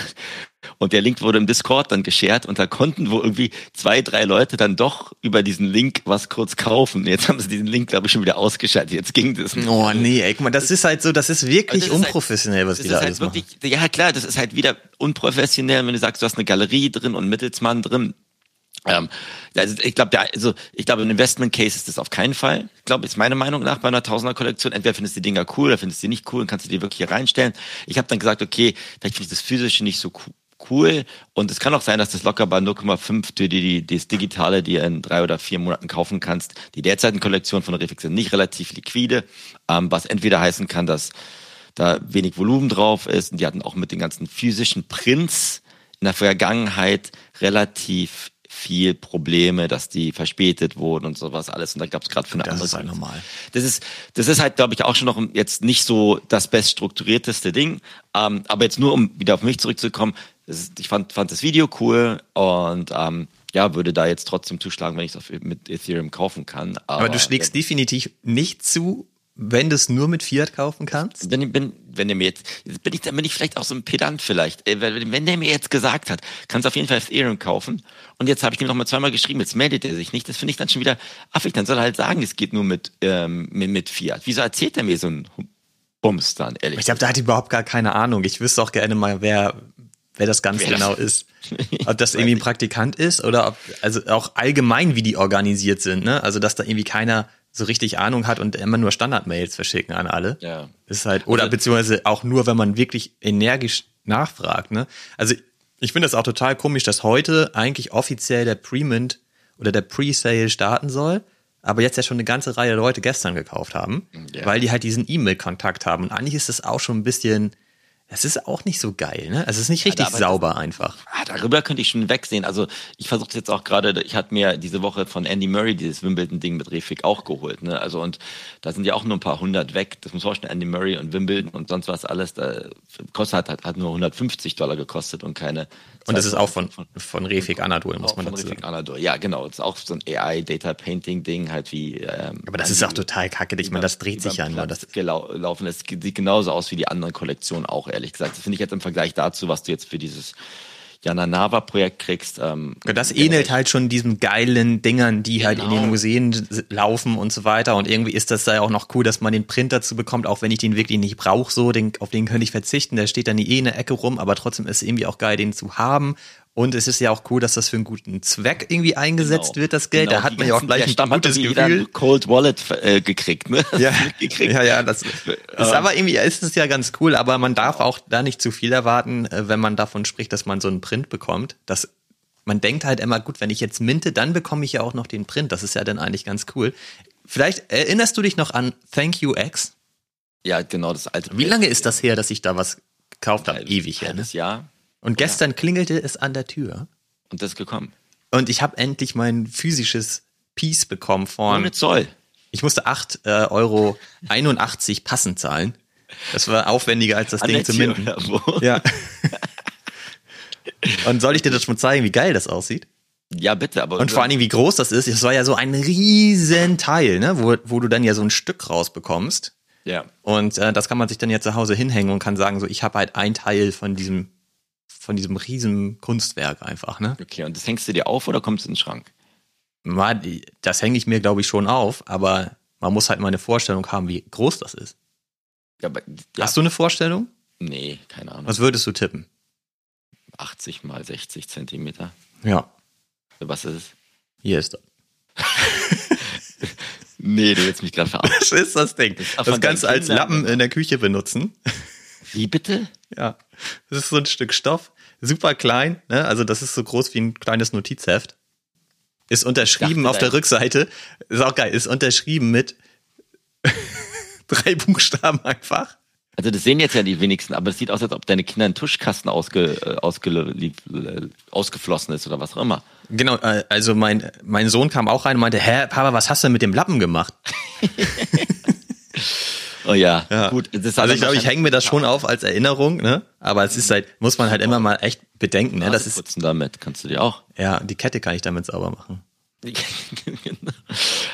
Und der Link wurde im Discord dann geshared und da konnten wohl irgendwie zwei, drei Leute dann doch über diesen Link was kurz kaufen. Jetzt haben sie diesen Link, glaube ich, schon wieder ausgeschaltet. Jetzt ging das nicht. Oh nee, ey, guck mal, das ist halt so, das ist wirklich das ist halt- unprofessionell, halt, was die da halt alles wirklich, machen. Ja, klar, das ist halt wieder unprofessionell, wenn du sagst, du hast eine Galerie drin und einen Mittelsmann drin. Ähm, also ich glaube, also ich glaube, ein Investment Case ist das auf keinen Fall. Ich glaube, ist meine Meinung nach bei einer Tausender Kollektion. Entweder findest du die Dinger cool oder findest du die nicht cool und kannst du die wirklich hier reinstellen. Ich habe dann gesagt, okay, vielleicht finde ich das physische nicht so cool cool. Und es kann auch sein, dass das locker bei 0,5 die, die, die, das Digitale, die in drei oder vier Monaten kaufen kannst. Die derzeitigen Kollektionen von Refix sind nicht relativ liquide, ähm, was entweder heißen kann, dass da wenig Volumen drauf ist. Und die hatten auch mit den ganzen physischen Prints in der Vergangenheit relativ viel Probleme, dass die verspätet wurden und sowas alles. Und da gab es gerade für eine das andere. Das ist halt normal. Das ist, das ist halt, glaube ich, auch schon noch jetzt nicht so das beststrukturierteste Ding. Ähm, aber jetzt nur, um wieder auf mich zurückzukommen, ist, ich fand, fand das Video cool und ähm, ja, würde da jetzt trotzdem zuschlagen, wenn ich es mit Ethereum kaufen kann. Aber, aber du schlägst ja. definitiv nicht zu, wenn du es nur mit Fiat kaufen kannst? Wenn, wenn, wenn der mir jetzt, bin ich, dann bin ich vielleicht auch so ein Pedant vielleicht. Äh, wenn der mir jetzt gesagt hat, kannst du auf jeden Fall Ethereum kaufen. Und jetzt habe ich ihm noch mal zweimal geschrieben, jetzt meldet er sich nicht. Das finde ich dann schon wieder affig. Dann soll er halt sagen, es geht nur mit, ähm, mit, mit Fiat. Wieso erzählt er mir so ein Bums dann, ehrlich? Ich glaube, da hat überhaupt gar keine Ahnung. Ich wüsste auch gerne mal, wer, wer das ganz wer genau das? ist. Ob das irgendwie ein Praktikant ist oder ob, also auch allgemein, wie die organisiert sind, ne? Also, dass da irgendwie keiner so richtig Ahnung hat und immer nur Standard-Mails verschicken an alle. Ja. Ist halt, oder Also- beziehungsweise auch nur, wenn man wirklich energisch nachfragt, ne? Also ich finde das auch total komisch, dass heute eigentlich offiziell der Pre-Mint oder der Pre-Sale starten soll, aber jetzt ja schon eine ganze Reihe Leute gestern gekauft haben, Ja. weil die halt diesen E-Mail-Kontakt haben. Und eigentlich ist das auch schon ein bisschen, es ist auch nicht so geil, ne? Also es ist nicht richtig das- sauber einfach. Ah, darüber könnte ich schon wegsehen. Also ich versuche jetzt auch gerade, ich hatte mir diese Woche von Andy Murray dieses Wimbledon-Ding mit Refik auch geholt. Ne? Also und da sind ja auch nur ein paar hundert weg. Das muss man vorstellen, Andy Murray und Wimbledon und sonst was alles, da kostet hat, hat nur 150 Dollar gekostet und keine. Und das ist auch von, von Refik Anadol, muss man dazu Refik sagen. Anadol. Ja, genau. Das ist auch so ein AI Data Painting Ding halt wie. Ähm, Aber das ist auch total kacke. Ich meine, das dreht sich ja nur. Das, gelaufen. Das sieht genauso aus wie die anderen Kollektionen auch, ehrlich gesagt. Das finde ich jetzt im Vergleich dazu, was du jetzt für dieses Jana Nava Projekt kriegst. Ähm, das ähnelt halt schon diesen geilen Dingern, die halt in Genau. den Museen s- laufen und so weiter. Und irgendwie ist das da ja auch noch cool, dass man den Print dazu bekommt, auch wenn ich den wirklich nicht brauche, so, den, auf den könnte ich verzichten. Der steht dann eh in der Ecke rum, aber trotzdem ist es irgendwie auch geil, den zu haben. Und es ist ja auch cool, dass das für einen guten Zweck irgendwie eingesetzt Genau. wird, das Geld. Genau, da hat man ja auch gleich ein Stamm hat gutes jeder Gefühl. ein Cold Wallet äh, gekriegt, ne? Ja, gekriegt. ja, ja, das ist aber irgendwie ist es ja ganz cool, aber man darf auch da nicht zu viel erwarten, äh, wenn man davon spricht, dass man so einen Print bekommt. Das, man denkt halt immer, gut, wenn ich jetzt minte, dann bekomme ich ja auch noch den Print. Das ist ja dann eigentlich ganz cool. Vielleicht erinnerst du dich noch an Thank You X? Ja, genau, das alte. Wie lange ist das her, dass ich da was gekauft habe? Ewig her. Ne? Jahr. Und gestern klingelte es an der Tür Und das ist gekommen. und ich habe endlich mein physisches Piece bekommen von Ohne Zoll. Ich musste 8 äh, Euro 81 passend zahlen. Das war aufwendiger als das An Ding zu minden. Ja. Und soll ich dir das schon zeigen, wie geil das aussieht? Ja, bitte, aber. Und vor allen Dingen, wie groß das ist. Es war ja so ein riesen Teil, ne? wo, wo du dann ja so ein Stück rausbekommst. Ja. Und äh, das kann man sich dann ja zu Hause hinhängen und kann sagen, so ich habe halt ein Teil von diesem von diesem riesen Kunstwerk einfach, ne? Okay, und das hängst du dir auf oder kommst du in den Schrank? Mal, Das hänge ich mir, glaube ich, schon auf, aber man muss halt mal eine Vorstellung haben, wie groß das ist. Ja, aber, ja, Hast du eine Vorstellung? Nee, keine Ahnung. Was würdest du tippen? 80 mal 60 Zentimeter. Ja, Was ist es? hier ist das. Nee, du willst mich gerade verarschen. Das ist das Ding. von Das kannst du als. Lappen in der Küche benutzen. Wie bitte? Ja. Das ist so ein Stück Stoff. Super klein, ne? Also das ist so groß wie ein kleines Notizheft. Ist unterschrieben auf der Rückseite. Ist auch geil. Ist unterschrieben mit drei Buchstaben einfach. Also das sehen jetzt ja die wenigsten, aber es sieht aus, als ob deine Kinder einen Tuschkasten ausge, äh, ausge, äh, ausgeflossen ist oder was auch immer. Genau, äh, also mein, mein Sohn kam auch rein und meinte, hä, Papa, was hast du denn mit dem Lappen gemacht? Oh ja, gut. Das ist also aber ich glaube, ich hänge mir das schon auf als Erinnerung, ne? Aber es ist halt, muss man halt immer mal echt bedenken, ne? Das ist, putzen damit, kannst du dir auch. ja, die Kette kann ich damit sauber machen. Genau.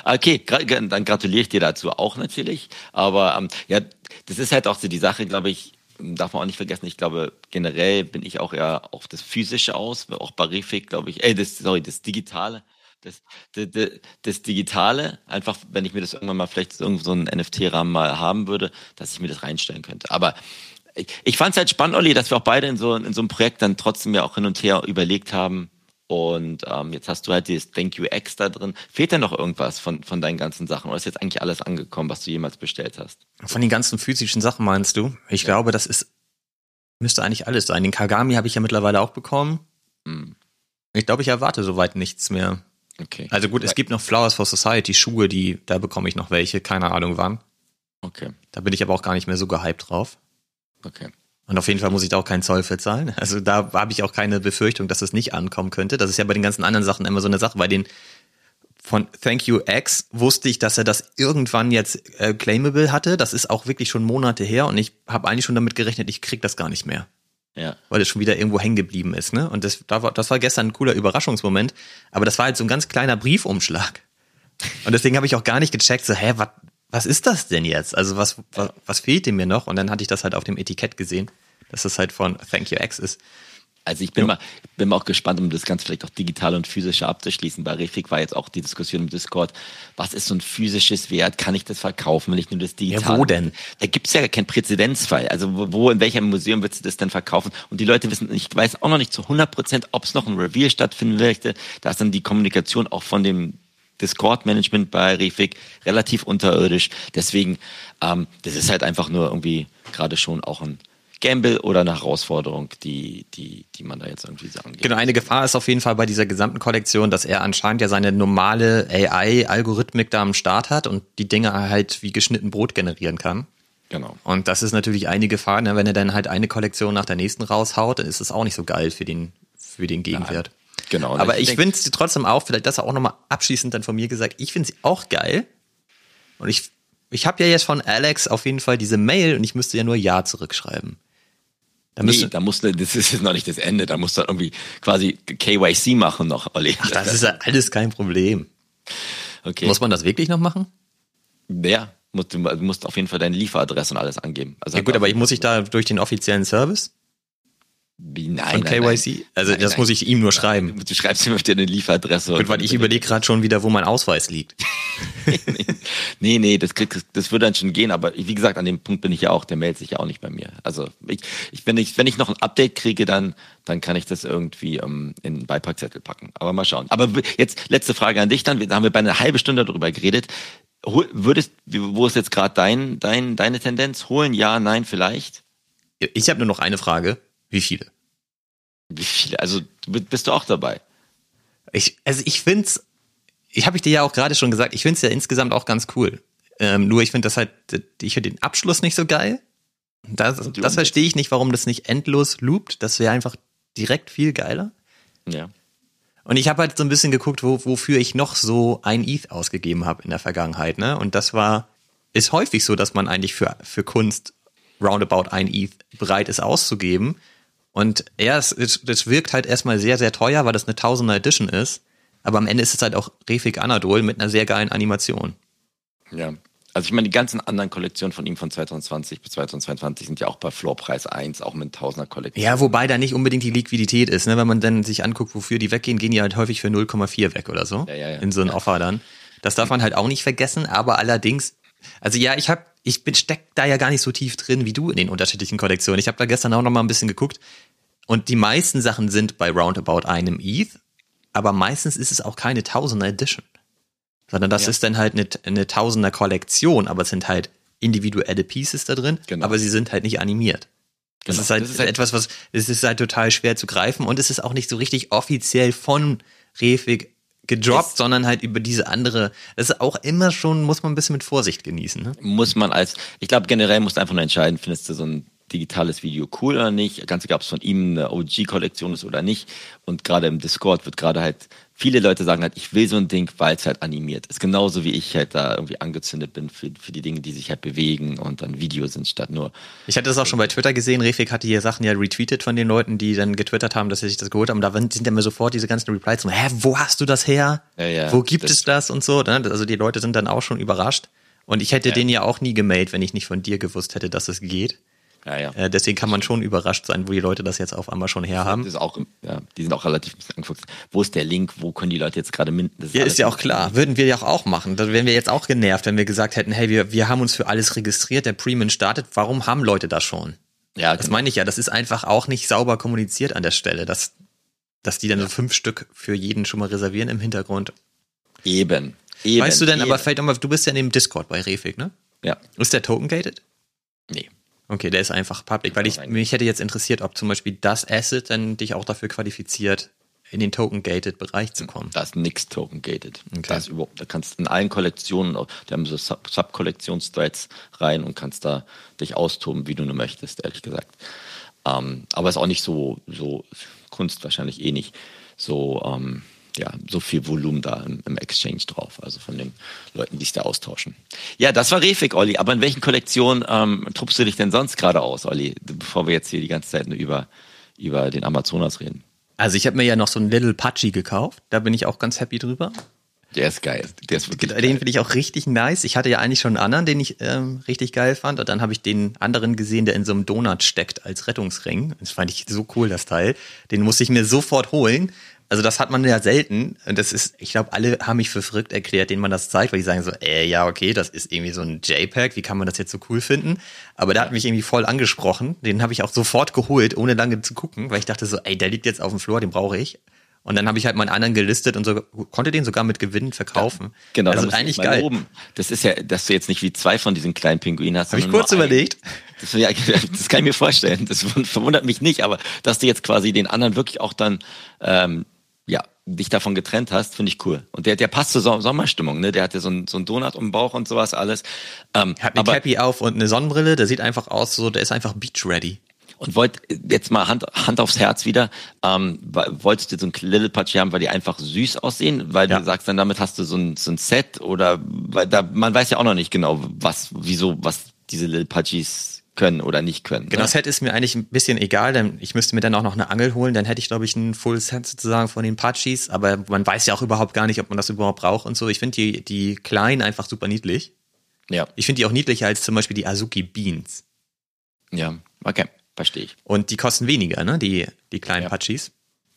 okay, dann gratuliere ich dir dazu auch natürlich. Aber ähm, ja, das ist halt auch so die Sache, glaube ich, darf man auch nicht vergessen. Ich glaube, generell bin ich auch eher auf das Physische aus, auch bei Refik, glaube ich, äh, das, sorry, das Digitale. Das, das, das, Digitale, einfach, wenn ich mir das irgendwann mal vielleicht so einen NFT-Rahmen mal haben würde, dass ich mir das reinstellen könnte. Aber ich, ich fand es halt spannend, Olli, dass wir auch beide in so, in so einem Projekt dann trotzdem ja auch hin und her überlegt haben. Und ähm, jetzt hast du halt dieses Thank You X da drin. Fehlt denn noch irgendwas von, von deinen ganzen Sachen? Oder ist jetzt eigentlich alles angekommen, was du jemals bestellt hast? Von den ganzen physischen Sachen meinst du? Ich glaube, das ist, müsste eigentlich alles sein. Den Kagami habe ich ja mittlerweile auch bekommen. Hm, Ich glaube, ich erwarte soweit nichts mehr. Okay. Also gut, es gibt noch Flowers for Society Schuhe, die, da bekomme ich noch welche, keine Ahnung wann. Okay, Da bin ich aber auch gar nicht mehr so gehypt drauf. okay. Und auf jeden Fall muss ich da auch keinen Zoll für zahlen. Also da habe ich auch keine Befürchtung, dass es nicht ankommen könnte. Das ist ja bei den ganzen anderen Sachen immer so eine Sache. Bei den von Thank You X wusste ich, dass er das irgendwann jetzt äh, claimable hatte. Das ist auch wirklich schon Monate her und ich habe eigentlich schon damit gerechnet, ich krieg das gar nicht mehr, Ja. weil es schon wieder irgendwo hängen geblieben ist. Ne? Und das, das war gestern ein cooler Überraschungsmoment. Aber das war halt so ein ganz kleiner Briefumschlag. Und deswegen habe ich auch gar nicht gecheckt, so, hä, was, was ist das denn jetzt? Also was, was, was fehlt dem mir noch? Und dann hatte ich das halt auf dem Etikett gesehen, dass das halt von Thank You X ist. Also ich bin mal, bin mal auch gespannt, um das Ganze vielleicht auch digital und physischer abzuschließen. Bei Refik war jetzt auch die Diskussion im Discord, was ist so ein physisches Wert? Kann ich das verkaufen, wenn ich nur das digital? Ja, wo denn? Da gibt's ja gar keinen Präzedenzfall. Also wo, wo, in welchem Museum willst du das denn verkaufen? Und die Leute wissen, ich weiß auch noch nicht zu 100 Prozent, ob es noch ein Reveal stattfinden möchte. Da ist dann die Kommunikation auch von dem Discord-Management bei Refik relativ unterirdisch. Deswegen, ähm, das ist halt einfach nur irgendwie gerade schon auch ein Gamble oder eine Herausforderung, die, die, die man da jetzt irgendwie sagen kann. Genau, eine Gefahr ist auf jeden Fall bei dieser gesamten Kollektion, dass er anscheinend ja seine normale AI-Algorithmik da am Start hat und die Dinge halt wie geschnitten Brot generieren kann. Genau. Und das ist natürlich eine Gefahr, ne? wenn er dann halt eine Kollektion nach der nächsten raushaut, dann ist es auch nicht so geil für den, für den Gegenwert. Nein. Genau. Aber ich, ich finde es trotzdem auch, vielleicht das auch nochmal abschließend dann von mir gesagt, ich finde sie auch geil. Und ich, ich habe ja jetzt von Alex auf jeden Fall diese Mail und ich müsste ja nur Ja zurückschreiben. Da nee, da musst du, das ist noch nicht das Ende, da musst du irgendwie quasi KYC machen noch, Olli. Ach, das ist ja alles kein Problem. Okay. Muss man das wirklich noch machen? Ja, musst, du musst auf jeden Fall deine Lieferadresse und alles angeben. Also ja gut, aber ich muss ich da durch den offiziellen Service? Wie, nein, von KYC? Nein, also nein, das nein. muss ich ihm nur schreiben. Du schreibst ihm auf deine Lieferadresse. Gut, weil ich überlege gerade schon wieder, wo mein Ausweis liegt. nee, nee, das, das würde dann schon gehen, aber wie gesagt, an dem Punkt bin ich ja auch, der meldet sich ja auch nicht bei mir. Also ich, ich, wenn, ich wenn ich noch ein Update kriege, dann, dann kann ich das irgendwie ähm, in einen Beipackzettel packen. Aber mal schauen. Aber jetzt letzte Frage an dich dann. Da haben wir bei einer halben Stunde darüber geredet. Würdest, wo ist jetzt gerade dein, dein, deine Tendenz? Holen, ja, nein, vielleicht? Ich habe nur noch eine Frage. Wie viele? Wie viele? Also bist du auch dabei? Ich, also ich finde es, ich habe ich dir ja auch gerade schon gesagt, ich finde es ja insgesamt auch ganz cool. Ähm, nur ich finde das halt, ich finde den Abschluss nicht so geil. Das, das verstehe ich nicht, warum das nicht endlos loopt. Das wäre einfach direkt viel geiler. Ja. Und ich habe halt so ein bisschen geguckt, wo, wofür ich noch so ein ETH ausgegeben habe in der Vergangenheit, ne? Und das war, ist häufig so, dass man eigentlich für, für Kunst roundabout ein ETH bereit ist auszugeben. Und er ist, das wirkt halt erstmal sehr, sehr teuer, weil das eine Tausender Edition ist. Aber am Ende ist es halt auch Refik Anadol mit einer sehr geilen Animation. Ja. Also ich meine, die ganzen anderen Kollektionen von ihm von 2020 bis 2022 sind ja auch bei Floorpreis 1, auch mit Tausender Kollektion. Ja, wobei da nicht unbedingt die Liquidität ist, ne? Wenn man dann sich anguckt, wofür die weggehen, gehen die halt häufig für 0,4 weg oder so. Ja, ja, ja. In so ein Offer dann. Das darf man halt auch nicht vergessen, aber allerdings, also ja, ich habe ich bin steck da ja gar nicht so tief drin wie du in den unterschiedlichen Kollektionen. Ich habe da gestern auch noch mal ein bisschen geguckt und die meisten Sachen sind bei roundabout einem ETH, aber meistens ist es auch keine Tausender Edition, sondern das ja. ist dann halt eine, eine Tausender Kollektion, aber es sind halt individuelle Pieces da drin, genau. aber sie sind halt nicht animiert. Das, genau. ist halt das ist halt etwas, was es ist halt total schwer zu greifen und es ist auch nicht so richtig offiziell von Refig gedroppt, ist, sondern halt über diese andere. Das ist auch immer schon, muss man ein bisschen mit Vorsicht genießen. Ne? Muss man als, ich glaube generell musst du einfach nur entscheiden, findest du so ein digitales Video cool oder nicht, ganz egal, ob es von ihm eine OG-Kollektion ist oder nicht. Und gerade im Discord wird gerade halt viele Leute sagen halt, ich will so ein Ding, weil es halt animiert ist. Genauso wie ich halt da irgendwie angezündet bin für, für die Dinge, die sich halt bewegen und dann Videos sind statt nur. Ich hatte das auch schon bei Twitter gesehen. Refik hatte hier Sachen ja retweetet von den Leuten, die dann getwittert haben, dass sie sich das geholt haben. Da sind dann mir sofort diese ganzen Replies so, hä, wo hast du das her? Ja, ja, wo gibt das es das und so? Ne? Also die Leute sind dann auch schon überrascht. Und ich hätte ja. den ja auch nie gemeldet, wenn ich nicht von dir gewusst hätte, dass es geht. Ja, ja. Äh, deswegen kann man schon überrascht sein, wo die Leute das jetzt auf einmal schon herhaben. Das ist auch, ja, die sind auch relativ angefuchst. Wo ist der Link? Wo können die Leute jetzt gerade minden? Ja, ist ja auch klar. Würden wir ja auch machen. Da wären wir jetzt auch genervt, wenn wir gesagt hätten, hey, wir, wir haben uns für alles registriert, der Premium startet. Warum haben Leute das schon? Ja, das genau. meine ich ja. Das ist einfach auch nicht sauber kommuniziert an der Stelle, dass, dass die dann so fünf Stück für jeden schon mal reservieren im Hintergrund. Eben. Eben, weißt du denn, eben. aber vielleicht du bist ja in dem Discord bei Refig, ne? Ja. Ist der token gated? Nee. Okay, der ist einfach public, weil ich mich hätte jetzt interessiert, ob zum Beispiel das Asset dann dich auch dafür qualifiziert, in den Token-Gated Bereich zu kommen. Das ist nix Token-Gated. Okay. Das überhaupt, da kannst in allen Kollektionen, da haben so Sub-Kollektions-Threads rein und kannst da dich austoben, wie du nur möchtest, ehrlich gesagt. Ähm, aber ist auch nicht so, so Kunst wahrscheinlich eh nicht. So, ähm, ja, so viel Volumen da im, im, Exchange drauf, also von den Leuten, die sich da austauschen. Ja, das war Refik, Olli. Aber in welchen Kollektionen ähm, truppst du dich denn sonst gerade aus, Olli, bevor wir jetzt hier die ganze Zeit nur über, über den Amazonas reden? Also ich habe mir ja noch so einen Little Pachi gekauft. Da bin ich auch ganz happy drüber. Der ist geil. Der ist wirklich den finde ich auch richtig nice. Ich hatte ja eigentlich schon einen anderen, den ich ähm, richtig geil fand. Und dann habe ich den anderen gesehen, der in so einem Donut steckt als Rettungsring. Das fand ich so cool, das Teil. Den musste ich mir sofort holen. Also das hat man ja selten. Und das ist, ich glaube, alle haben mich für verrückt erklärt, denen man das zeigt, weil die sagen so, äh, ja, okay, das ist irgendwie so ein JPEG, wie kann man das jetzt so cool finden? Aber der hat mich irgendwie voll angesprochen. Den habe ich auch sofort geholt, ohne lange zu gucken, weil ich dachte so, ey, der liegt jetzt auf dem Floor, den brauche ich. Und dann habe ich halt meinen anderen gelistet und so konnte den sogar mit Gewinn verkaufen. Ja, genau, also eigentlich geil. Oben. Das ist ja, dass du jetzt nicht wie zwei von diesen kleinen Pinguinen hast. Habe ich kurz überlegt. Das, ja, das kann ich mir vorstellen. Das verwundert mich nicht, aber dass du jetzt quasi den anderen wirklich auch dann ähm, ja, dich davon getrennt hast, finde ich cool. Und der, der passt zur Sommerstimmung, ne? Der hat ja so einen so einen Donut um den Bauch und sowas alles. Ähm, hat eine Cappy auf und eine Sonnenbrille, der sieht einfach aus so, der ist einfach beach ready. Und wollt jetzt mal Hand, Hand aufs Herz wieder, ähm, wolltest du so ein Little Pudgy haben, weil die einfach süß aussehen? Weil ja. du sagst dann, damit hast du so ein, so ein Set oder weil da, man weiß ja auch noch nicht genau, was, wieso, was diese Little Pudgies können oder nicht können. Genau, ne? Set ist mir eigentlich ein bisschen egal, denn ich müsste mir dann auch noch eine Angel holen, dann hätte ich, glaube ich, ein Full Set sozusagen von den Pudgies, aber man weiß ja auch überhaupt gar nicht, ob man das überhaupt braucht und so. Ich finde die, die kleinen einfach super niedlich. Ja. Ich finde die auch niedlicher als zum Beispiel die Azuki Beans. Ja, okay, verstehe ich. Und die kosten weniger, ne, die, die kleinen ja. Pudgies.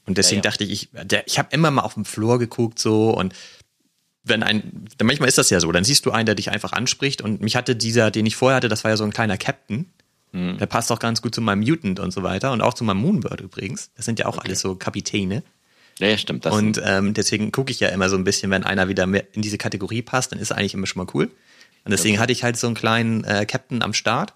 Und deswegen ja, ja. dachte ich, ich, der, ich habe immer mal auf dem Flur geguckt so und wenn ein, manchmal ist das ja so, dann siehst du einen, der dich einfach anspricht und mich hatte dieser, den ich vorher hatte, das war ja so ein kleiner Captain. Mhm. Der passt auch ganz gut zu meinem Mutant und so weiter und auch zu meinem Moonbird übrigens. Das sind ja auch okay. alles so Kapitäne. Ja, stimmt. Das und ähm, deswegen gucke ich ja immer so ein bisschen, wenn einer wieder mehr in diese Kategorie passt, dann ist er eigentlich immer schon mal cool. Und deswegen okay. hatte ich halt so einen kleinen äh, Captain am Start.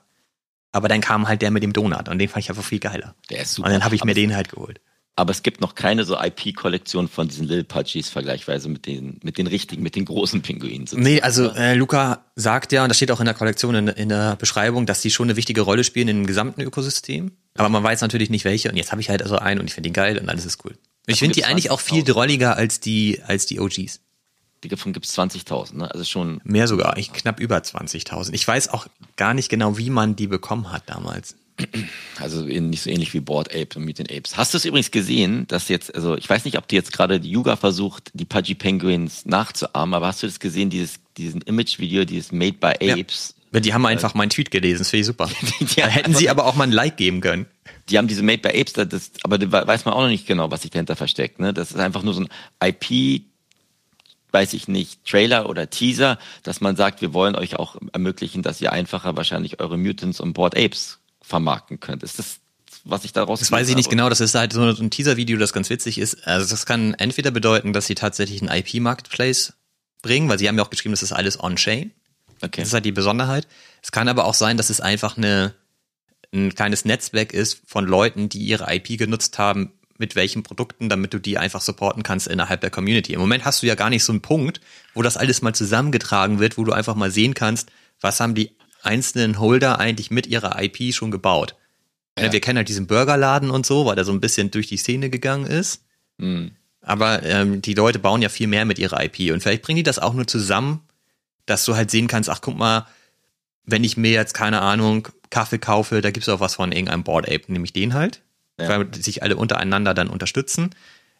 Aber dann kam halt der mit dem Donut und den fand ich einfach viel geiler. Der ist super. Und dann habe ich mir den halt geholt aber es gibt noch keine so IP-Kollektion von diesen Lil Pudgies vergleichsweise mit den, mit den richtigen, mit den großen Pinguinen. Sozusagen. Nee, also äh, Luca sagt ja, und das steht auch in der Kollektion in, in, der Beschreibung, dass die schon eine wichtige Rolle spielen in dem gesamten Ökosystem. Aber man weiß natürlich nicht welche. Und jetzt habe ich halt also einen und ich finde den geil und alles ist cool. Ich finde die eigentlich auch viel drolliger als die, als die OGs. Davon gibt es 20.000, ne? Also schon. Mehr sogar, ich knapp über 20.000. Ich weiß auch gar nicht genau, wie man die bekommen hat damals. Also nicht so ähnlich wie Board Ape und Meet den Apes. Hast du es übrigens gesehen, dass jetzt, also ich weiß nicht, ob die jetzt gerade die Yuga versucht, die Pudgy Penguins nachzuahmen, aber hast du das gesehen, dieses, diesen Image-Video, dieses Made by Apes? Ja. Die haben einfach meinen Tweet gelesen, das finde ich super. da hätten sie aber auch mal ein Like geben können. Die haben diese Made by Apes, das, aber da weiß man auch noch nicht genau, was sich dahinter versteckt. Ne? Das ist einfach nur so ein IP, weiß ich nicht, Trailer oder Teaser, dass man sagt, wir wollen euch auch ermöglichen, dass ihr einfacher wahrscheinlich eure Mutants und Board Apes vermarkten könnt. Ist das was ich daraus Das weiß ich nicht genau, das ist halt so ein Teaser-Video, das ganz witzig ist. Also das kann entweder bedeuten, dass sie tatsächlich einen IP-Marketplace bringen, weil sie haben ja auch geschrieben, das ist alles on-chain. Okay. Das ist halt die Besonderheit. Es kann aber auch sein, dass es einfach eine, ein kleines Netzwerk ist von Leuten, die ihre IP genutzt haben, mit welchen Produkten, damit du die einfach supporten kannst innerhalb der Community. Im Moment hast du ja gar nicht so einen Punkt, wo das alles mal zusammengetragen wird, wo du einfach mal sehen kannst, was haben die einzelnen Holder eigentlich mit ihrer IP schon gebaut. Ja. Wir kennen halt diesen Burgerladen und so, weil der so ein bisschen durch die Szene gegangen ist. Mhm. Aber ähm, die Leute bauen ja viel mehr mit ihrer IP. Und vielleicht bringen die das auch nur zusammen, dass du halt sehen kannst, ach guck mal, wenn ich mir jetzt, keine Ahnung, Kaffee kaufe, da gibt es auch was von irgendeinem Board Ape, nämlich den halt. Ja. Weil sich alle untereinander dann unterstützen.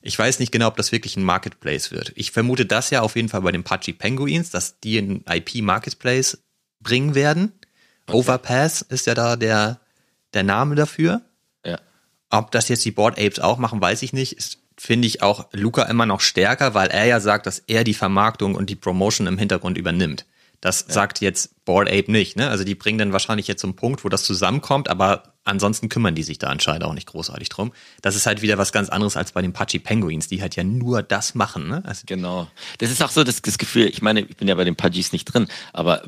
Ich weiß nicht genau, ob das wirklich ein Marketplace wird. Ich vermute das ja auf jeden Fall bei den Pudgy Penguins, dass die ein IP-Marketplace bringen werden. Okay. Overpass ist ja da der, der Name dafür. Ja. Ob das jetzt die Board Apes auch machen, weiß ich nicht. Ist, finde ich auch Luca immer noch stärker, weil er ja sagt, dass er die Vermarktung und die Promotion im Hintergrund übernimmt. Das ja. sagt jetzt Board Ape nicht, ne? Also die bringen dann wahrscheinlich jetzt zum Punkt, wo das zusammenkommt, aber ansonsten kümmern die sich da anscheinend auch nicht großartig drum. Das ist halt wieder was ganz anderes als bei den Pachi Penguins, die halt ja nur das machen, ne? Also genau. Das ist auch so das, das Gefühl, ich meine, ich bin ja bei den Pudgies nicht drin, aber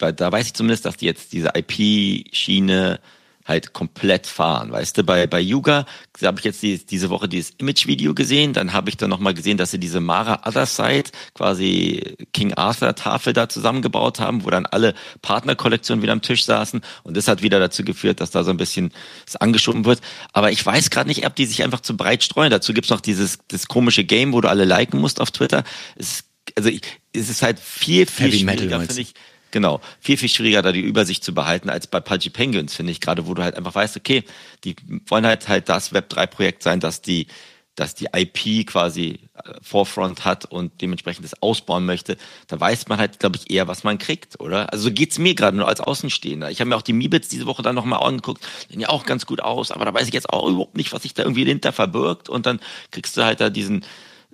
da weiß ich zumindest, dass die jetzt diese IP-Schiene halt komplett fahren, weißt du, bei, bei Yuga habe ich jetzt die, diese Woche dieses Image-Video gesehen, dann habe ich dann nochmal gesehen, dass sie diese Mara Other Side, quasi King Arthur Tafel da zusammengebaut haben, wo dann alle Partnerkollektionen wieder am Tisch saßen. Und das hat wieder dazu geführt, dass da so ein bisschen es angeschoben wird, aber ich weiß gerade nicht, ob die sich einfach zu breit streuen, dazu gibt's noch dieses das komische Game, wo du alle liken musst auf Twitter, es, also ich, es ist halt viel, viel Heavy schwieriger, finde ich, Genau, viel, viel schwieriger, da die Übersicht zu behalten als bei Pudgy Penguins, finde ich, gerade wo du halt einfach weißt, okay, die wollen halt halt das Web3-Projekt sein, dass die, dass die IP quasi äh, Forefront hat und dementsprechend das ausbauen möchte, da weiß man halt, glaube ich, eher, was man kriegt, oder? Also so geht's mir gerade nur als Außenstehender. Ich habe mir auch die Mibits diese Woche dann nochmal angeguckt, sehen ja auch ganz gut aus, aber da weiß ich jetzt auch überhaupt nicht, was sich da irgendwie dahinter verbirgt und dann kriegst du halt da diesen,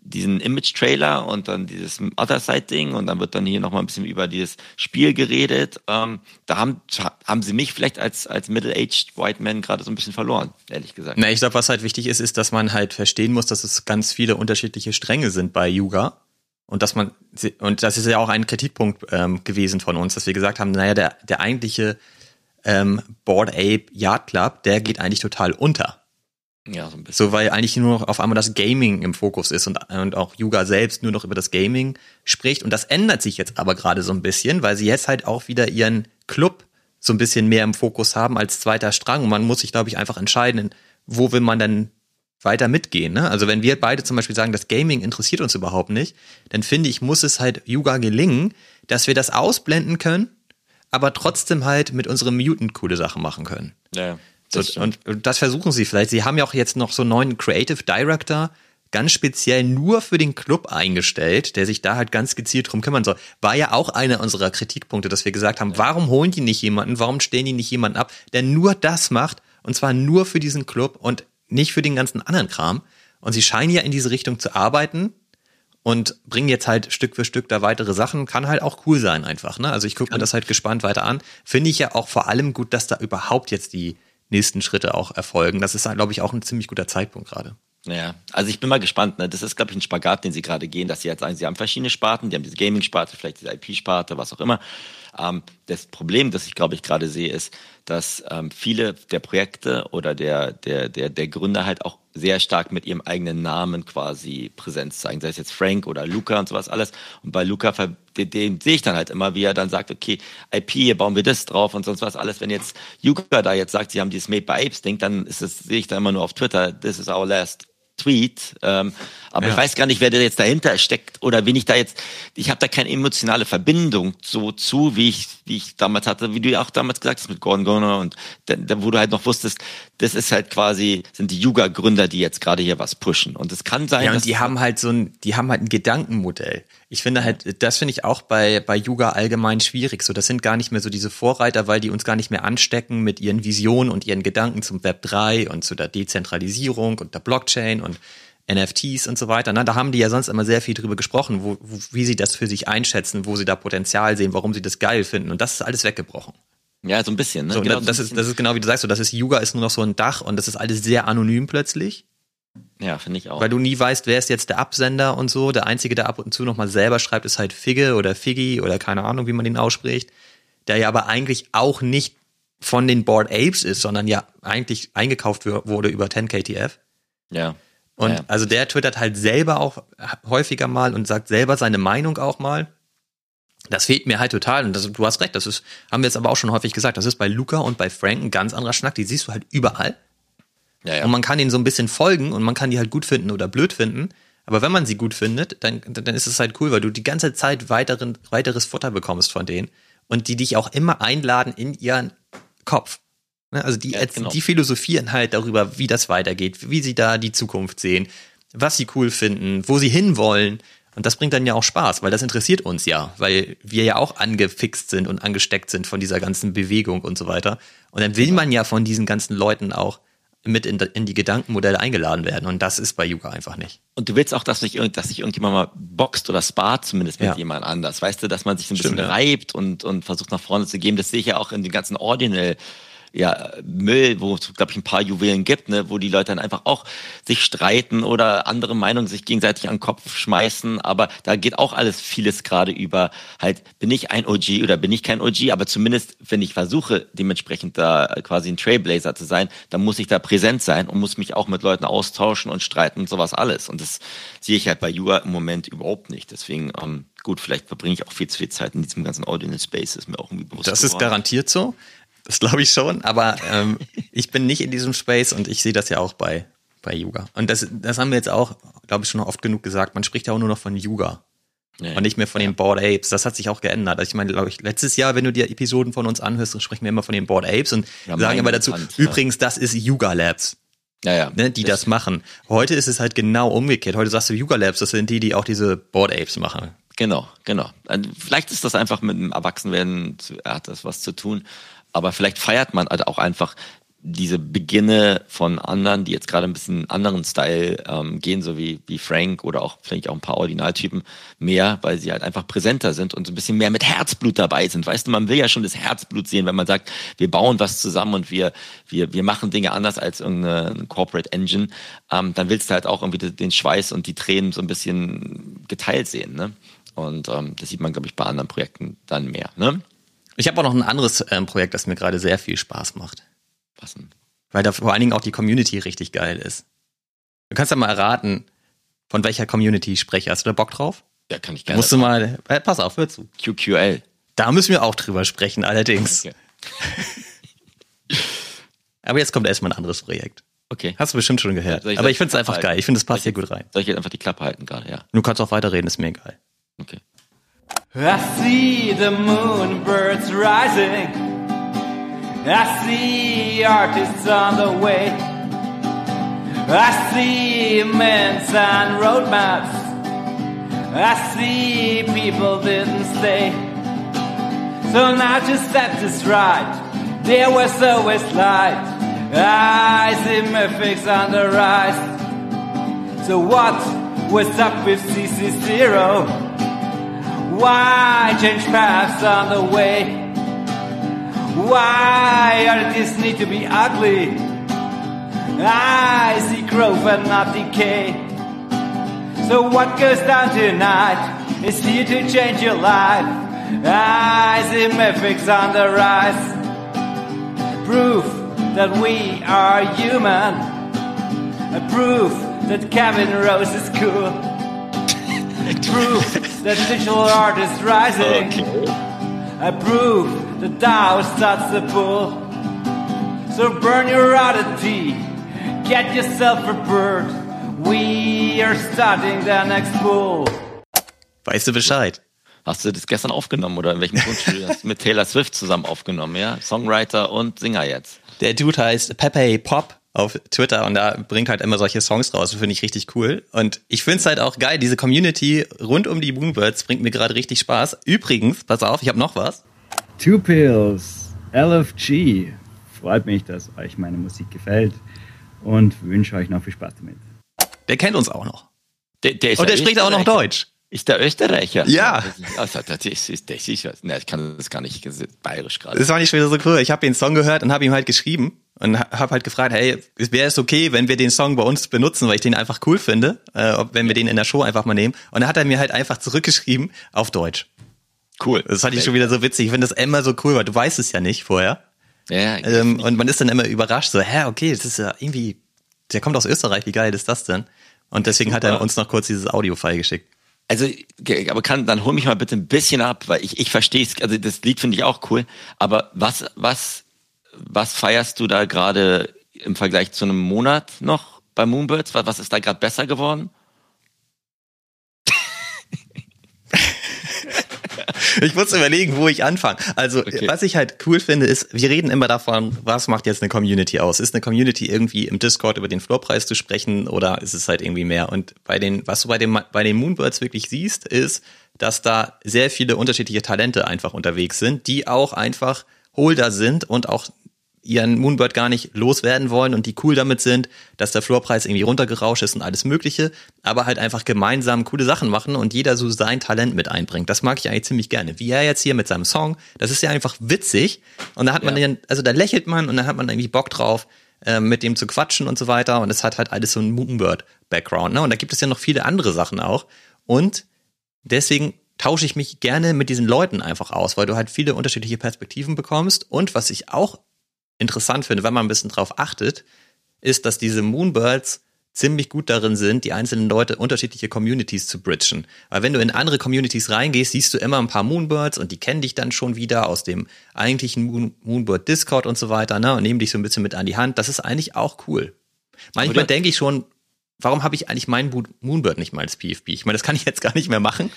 diesen Image-Trailer und dann dieses Other-Side-Ding und dann wird dann hier nochmal ein bisschen über dieses Spiel geredet. Ähm, da haben, haben sie mich vielleicht als, als Middle-Aged White Man gerade so ein bisschen verloren, ehrlich gesagt. Na, ich glaube, was halt wichtig ist, ist, dass man halt verstehen muss, dass es ganz viele unterschiedliche Stränge sind bei Yuga. Und dass man, und das ist ja auch ein Kritikpunkt ähm, gewesen von uns, dass wir gesagt haben, naja, der, der eigentliche ähm, Board Ape Yard Club, der geht eigentlich total unter. Ja, so ein bisschen. So, weil eigentlich nur noch auf einmal das Gaming im Fokus ist und, und auch Yuga selbst nur noch über das Gaming spricht. Und das ändert sich jetzt aber gerade so ein bisschen, weil sie jetzt halt auch wieder ihren Club so ein bisschen mehr im Fokus haben als zweiter Strang. Und man muss sich, glaube ich, einfach entscheiden, wo will man denn weiter mitgehen. Ne? Also wenn wir beide zum Beispiel sagen, das Gaming interessiert uns überhaupt nicht, dann finde ich, muss es halt Yuga gelingen, dass wir das ausblenden können, aber trotzdem halt mit unserem Mutant coole Sachen machen können. Ja. So, und, und, das versuchen sie vielleicht. Sie haben ja auch jetzt noch so einen neuen Creative Director, ganz speziell nur für den Club eingestellt, der sich da halt ganz gezielt drum kümmern soll. War ja auch einer unserer Kritikpunkte, dass wir gesagt haben, warum holen die nicht jemanden, warum stellen die nicht jemanden ab, der nur das macht, und zwar nur für diesen Club und nicht für den ganzen anderen Kram. Und sie scheinen ja in diese Richtung zu arbeiten und bringen jetzt halt Stück für Stück da weitere Sachen. Kann halt auch cool sein einfach. Ne? Also ich gucke mir das halt gespannt weiter an. Finde ich ja auch vor allem gut, dass da überhaupt jetzt die nächsten Schritte auch erfolgen. Das ist, glaube ich, auch ein ziemlich guter Zeitpunkt gerade. Ja, also ich bin mal gespannt. Ne? Das ist, glaube ich, ein Spagat, den sie gerade gehen, dass sie jetzt sagen, sie haben verschiedene Sparten, die haben diese Gaming-Sparte, vielleicht diese IP-Sparte, was auch immer. Ähm, das Problem, das ich glaube ich gerade sehe, ist, dass ähm, viele der Projekte oder der, der, der, der Gründer halt auch sehr stark mit ihrem eigenen Namen quasi Präsenz zeigen, sei es jetzt Frank oder Luca und sowas alles. Und bei Luca, den, den sehe ich dann halt immer, wie er dann sagt, okay, IP, hier bauen wir das drauf und sonst was alles. Wenn jetzt Yuka da jetzt sagt, sie haben dieses Made by Apes Ding, dann ist das, sehe ich da immer nur auf Twitter, this is our last Tweet. Ähm, aber ja. ich weiß gar nicht, wer da jetzt dahinter steckt oder wen ich da jetzt. Ich habe da keine emotionale Verbindung so zu, wie ich, wie ich damals hatte, wie du ja auch damals gesagt hast mit Gordon Gunner und da, wo du halt noch wusstest, das ist halt quasi sind die Yuga-Gründer, die jetzt gerade hier was pushen. Und es kann sein, ja, und die haben halt so ein, die haben halt ein Gedankenmodell. Ich finde halt, das finde ich auch bei bei Yuga allgemein schwierig. So, das sind gar nicht mehr so diese Vorreiter, weil die uns gar nicht mehr anstecken mit ihren Visionen und ihren Gedanken zum Web 3 und zu der Dezentralisierung und der Blockchain und NFTs und so weiter. Na, da haben die ja sonst immer sehr viel drüber gesprochen, wo, wo, wie sie das für sich einschätzen, wo sie da Potenzial sehen, warum sie das geil finden. Und das ist alles weggebrochen. Ja, so ein bisschen. Ne? So, genau, das, so ist, das ist genau wie du sagst, so, das ist Yuga ist nur noch so ein Dach und das ist alles sehr anonym plötzlich. Ja, finde ich auch. Weil du nie weißt, wer ist jetzt der Absender und so. Der Einzige, der ab und zu nochmal selber schreibt, ist halt Figge oder Figgy oder keine Ahnung, wie man den ausspricht. Der ja aber eigentlich auch nicht von den Board Apes ist, sondern ja eigentlich eingekauft wurde über 10KTF. Ja. Und ja. also der twittert halt selber auch häufiger mal und sagt selber seine Meinung auch mal. Das fehlt mir halt total. Und das, du hast recht, das ist, haben wir jetzt aber auch schon häufig gesagt, das ist bei Luca und bei Frank ein ganz anderer Schnack. Die siehst du halt überall. Ja, ja. Und man kann ihnen so ein bisschen folgen und man kann die halt gut finden oder blöd finden. Aber wenn man sie gut findet, dann, dann ist es halt cool, weil du die ganze Zeit weiteren, weiteres Futter bekommst von denen und die dich auch immer einladen in ihren Kopf. Ne, also die, ja, genau. die philosophieren halt darüber, wie das weitergeht, wie sie da die Zukunft sehen, was sie cool finden, wo sie hinwollen. Und das bringt dann ja auch Spaß, weil das interessiert uns ja, weil wir ja auch angefixt sind und angesteckt sind von dieser ganzen Bewegung und so weiter. Und dann will man ja von diesen ganzen Leuten auch mit in, in die Gedankenmodelle eingeladen werden. Und das ist bei Yuga einfach nicht. Und du willst auch, dass sich, dass sich irgendjemand mal boxt oder spart, zumindest mit ja. jemand anders. Weißt du, dass man sich ein Stimmt, bisschen ja. reibt und, und versucht nach vorne zu gehen. Das sehe ich ja auch in den ganzen Ordinal ja, Müll, wo es, glaube ich, ein paar Juwelen gibt, ne, wo die Leute dann einfach auch sich streiten oder andere Meinungen sich gegenseitig an den Kopf schmeißen. Aber da geht auch alles vieles gerade über halt, bin ich ein OG oder bin ich kein OG, aber zumindest, wenn ich versuche, dementsprechend da quasi ein Trailblazer zu sein, dann muss ich da präsent sein und muss mich auch mit Leuten austauschen und streiten und sowas alles. Und das sehe ich halt bei Jura im Moment überhaupt nicht. Deswegen, ähm, gut, vielleicht verbringe ich auch viel zu viel Zeit in diesem ganzen Audio Space, ist mir auch irgendwie bewusst. Das geworden. ist garantiert so. Das glaube ich schon, aber ähm, ich bin nicht in diesem Space und ich sehe das ja auch bei, bei Yuga. Und das, das haben wir jetzt auch, glaube ich, schon oft genug gesagt. Man spricht ja auch nur noch von Yuga. Ja, und nicht mehr von ja. den Board Apes. Das hat sich auch geändert. Also ich meine, glaube ich, letztes Jahr, wenn du dir Episoden von uns anhörst, dann sprechen wir immer von den Board Apes und ja, sagen immer dazu, Hand, übrigens, das ist Yuga Labs. Ja, ja. Ne, die das, das machen. Heute ist es halt genau umgekehrt. Heute sagst du Yuga Labs, das sind die, die auch diese Board Apes machen. Genau, genau. Vielleicht ist das einfach mit dem Erwachsenwerden, hat das was zu tun. Aber vielleicht feiert man halt auch einfach diese Beginne von anderen, die jetzt gerade ein bisschen anderen Style ähm, gehen, so wie, wie Frank oder auch vielleicht auch ein paar Originaltypen mehr, weil sie halt einfach präsenter sind und so ein bisschen mehr mit Herzblut dabei sind. Weißt du, man will ja schon das Herzblut sehen, wenn man sagt, wir bauen was zusammen und wir, wir, wir machen Dinge anders als irgendeine Corporate Engine, ähm, dann willst du halt auch irgendwie den Schweiß und die Tränen so ein bisschen geteilt sehen. Ne? Und ähm, das sieht man, glaube ich, bei anderen Projekten dann mehr. Ne? Ich habe auch noch ein anderes ähm, Projekt, das mir gerade sehr viel Spaß macht. Was denn? Weil da vor allen Dingen auch die Community richtig geil ist. Du kannst ja mal erraten, von welcher Community ich spreche. Hast du da Bock drauf? Ja, kann ich gerne. Musst du mal, äh, pass auf, hör zu. QQL. Da müssen wir auch drüber sprechen, allerdings. Okay. Aber jetzt kommt erstmal ein anderes Projekt. okay. Hast du bestimmt schon gehört. Ich- Aber ich finde es einfach halten? geil. Ich finde, es passt hier gut rein. Soll ich jetzt einfach die Klappe halten gerade? Ja. Du kannst auch weiterreden, ist mir egal. Okay. I see the moon birds rising. I see artists on the way. I see immense and road maps. I see people didn't stay. So now to set this right, there was always light. I see mythics on the rise. So what was up with CC0? Why change paths on the way? Why artists need to be ugly? I see growth and not decay. So what goes down tonight is here to change your life. I see mythics on the rise. Proof that we are human. A proof that Kevin Rose is cool. Proof that digital art is rising. I prove the Tao starts the pull. So burn your oddity, get yourself a bird. We are starting the next bull. Weißt du Bescheid? Hast du das gestern aufgenommen oder in welchem Tonstudio hast du mit Taylor Swift zusammen aufgenommen, ja? Songwriter und Singer jetzt. Der Dude heißt Pepe Pop auf Twitter und da bringt halt immer solche Songs raus. Das finde ich richtig cool. Und ich finde es halt auch geil. Diese Community rund um die Moonbirds bringt mir gerade richtig Spaß. Übrigens, pass auf, ich habe noch was. Two Pills, LFG. Freut mich, dass euch meine Musik gefällt und wünsche euch noch viel Spaß damit. Der kennt uns auch noch. Der, der ist Und der spricht auch noch. Deutsch. Ist der Österreicher? Ja. Also, das ist, das ist, das ist, ne, ich kann das gar nicht, das ist bayerisch gerade. Das war nicht wieder so cool. Ich habe den Song gehört und habe ihm halt geschrieben und habe halt gefragt, hey, wäre es okay, wenn wir den Song bei uns benutzen, weil ich den einfach cool finde, äh, wenn wir den in der Show einfach mal nehmen. Und dann hat er mir halt einfach zurückgeschrieben auf Deutsch. Cool. Das fand ich schon wieder so witzig. Ich finde das immer so cool, weil du weißt es ja nicht vorher. Ja, Ähm, und man ist dann immer überrascht, so, hä, okay, das ist ja irgendwie, der kommt aus Österreich, wie geil ist das denn? Und deswegen hat er Super. uns noch kurz dieses Audio-File geschickt. Also, aber kann, dann hol mich mal bitte ein bisschen ab, weil ich, ich verstehe es, also das Lied finde ich auch cool, aber was, was, was feierst du da gerade im Vergleich zu einem Monat noch bei Moonbirds? Was, was ist da gerade besser geworden? Ich muss überlegen, wo ich anfange. Also, Okay. was ich halt cool finde, ist, wir reden immer davon, was macht jetzt eine Community aus? Ist eine Community irgendwie im Discord über den Floorpreis zu sprechen oder ist es halt irgendwie mehr? Und bei den, was du bei den, bei den Moonbirds wirklich siehst, ist, dass da sehr viele unterschiedliche Talente einfach unterwegs sind, die auch einfach Holder sind und auch ihren Moonbird gar nicht loswerden wollen und die cool damit sind, dass der Floorpreis irgendwie runtergerauscht ist und alles Mögliche, aber halt einfach gemeinsam coole Sachen machen und jeder so sein Talent mit einbringt. Das mag ich eigentlich ziemlich gerne. Wie er jetzt hier mit seinem Song, das ist ja einfach witzig und da hat man Ja. den, also da lächelt man und da hat man irgendwie Bock drauf, äh, mit dem zu quatschen und so weiter und es hat halt alles so einen Moonbird-Background. Ne? Und da gibt es ja noch viele andere Sachen auch und deswegen tausche ich mich gerne mit diesen Leuten einfach aus, weil du halt viele unterschiedliche Perspektiven bekommst. Und was ich auch interessant finde, wenn man ein bisschen drauf achtet, ist, dass diese Moonbirds ziemlich gut darin sind, die einzelnen Leute unterschiedliche Communities zu bridgen. Weil wenn du in andere Communities reingehst, siehst du immer ein paar Moonbirds und die kennen dich dann schon wieder aus dem eigentlichen Moon Moonbird Discord und so weiter, ne, und nehmen dich so ein bisschen mit an die Hand. Das ist eigentlich auch cool. Manchmal denke ich schon, warum habe ich eigentlich meinen Moonbird nicht mal als PFP? Ich meine, das kann ich jetzt gar nicht mehr machen.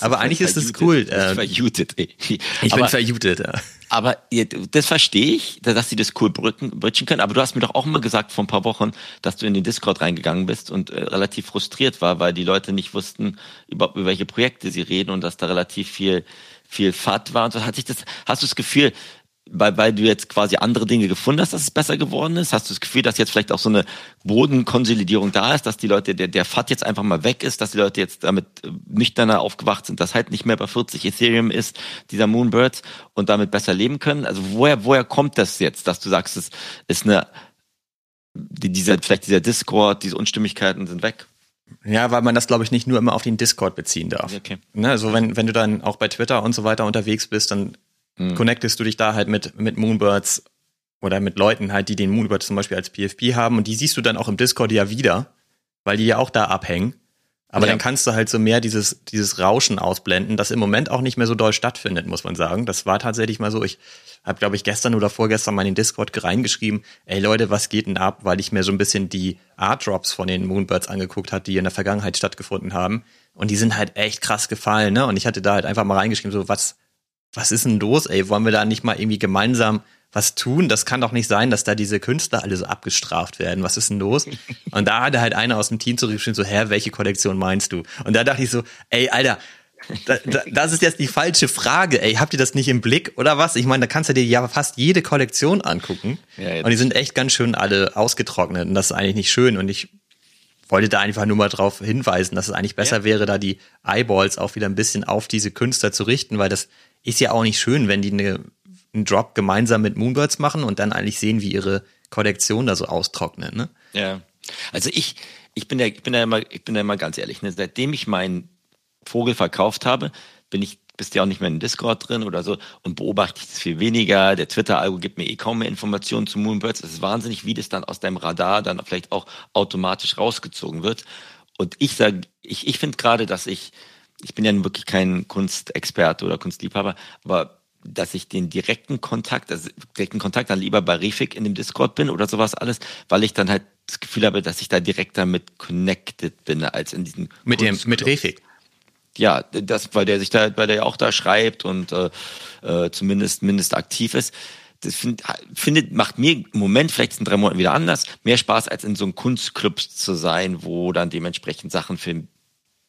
Aber eigentlich ist es cool, äh, verjutet, ey. Ich aber, bin verjutet. Ja. aber das verstehe ich, dass sie das cool brücken, bridgen können. Aber du hast mir doch auch mal gesagt vor ein paar Wochen, dass du in den Discord reingegangen bist und äh, relativ frustriert war, weil die Leute nicht wussten, überhaupt über welche Projekte sie reden und dass da relativ viel, viel FAT war. Und so hat sich das, hast du das Gefühl, weil, weil du jetzt quasi andere Dinge gefunden hast, dass es besser geworden ist? Hast du das Gefühl, dass jetzt vielleicht auch so eine Bodenkonsolidierung da ist, dass die Leute, der, der FAT jetzt einfach mal weg ist, dass die Leute jetzt damit äh, nüchterner aufgewacht sind, dass halt nicht mehr bei 40 Ethereum ist, dieser Moonbirds und damit besser leben können? Also woher, woher kommt das jetzt, dass du sagst, es ist eine, dieser, vielleicht dieser Discord, diese Unstimmigkeiten sind weg? Ja, weil man das, glaube ich, nicht nur immer auf den Discord beziehen darf. Okay. Ne, also wenn, wenn du dann auch bei Twitter und so weiter unterwegs bist, dann mhm. connectest du dich da halt mit, mit Moonbirds oder mit Leuten halt, die den Moonbird zum Beispiel als PFP haben und die siehst du dann auch im Discord ja wieder, weil die ja auch da abhängen. Aber ja. dann kannst du halt so mehr dieses, dieses Rauschen ausblenden, das im Moment auch nicht mehr so doll stattfindet, muss man sagen. Das war tatsächlich mal so. Ich habe, glaube ich, gestern oder vorgestern mal in den Discord reingeschrieben, ey Leute, was geht denn ab? Weil ich mir so ein bisschen die Art Drops von den Moonbirds angeguckt hat, die in der Vergangenheit stattgefunden haben. Und die sind halt echt krass gefallen, ne? Und ich hatte da halt einfach mal reingeschrieben, so, was, was ist denn los, ey? Wollen wir da nicht mal irgendwie gemeinsam was tun? Das kann doch nicht sein, dass da diese Künstler alle so abgestraft werden. Was ist denn los? Und da hatte halt einer aus dem Team zurückgeschrieben, so, hä, welche Kollektion meinst du? Und da dachte ich so, ey, Alter, da, da, das ist jetzt die falsche Frage, ey. Habt ihr das nicht im Blick oder was? Ich meine, da kannst du dir ja fast jede Kollektion angucken. Ja, und die sind echt ganz schön alle ausgetrocknet. Und das ist eigentlich nicht schön. Und ich wollte da einfach nur mal drauf hinweisen, dass es eigentlich besser ja. wäre, da die Eyeballs auch wieder ein bisschen auf diese Künstler zu richten, weil das ist ja auch nicht schön, wenn die eine, einen Drop gemeinsam mit Moonbirds machen und dann eigentlich sehen, wie ihre Kollektion da so austrocknet, ne? Ja. Also ich, ich bin ja, ich bin ja immer, ich bin ja immer ganz ehrlich, ne? seitdem ich meinen Vogel verkauft habe, bin ich bist ja auch nicht mehr in Discord drin oder so und beobachte ich es viel weniger. Der Twitter-Algo gibt mir eh kaum mehr Informationen zu Moonbirds. Es ist wahnsinnig, wie das dann aus deinem Radar dann vielleicht auch automatisch rausgezogen wird. Und ich sage, ich, ich finde gerade, dass ich ich bin ja wirklich kein Kunstexperte oder Kunstliebhaber, aber dass ich den direkten Kontakt, also direkten Kontakt dann lieber bei Refik in dem Discord bin oder sowas alles, weil ich dann halt das Gefühl habe, dass ich da direkt damit connected bin, als in diesen mit dem mit Refik. Ja, das, weil der sich da, weil der ja auch da schreibt und äh, äh, zumindest mindest aktiv ist. Das find, findet, macht mir im Moment, vielleicht in drei Monaten wieder anders, mehr Spaß, als in so einem Kunstclub zu sein, wo dann dementsprechend Sachen für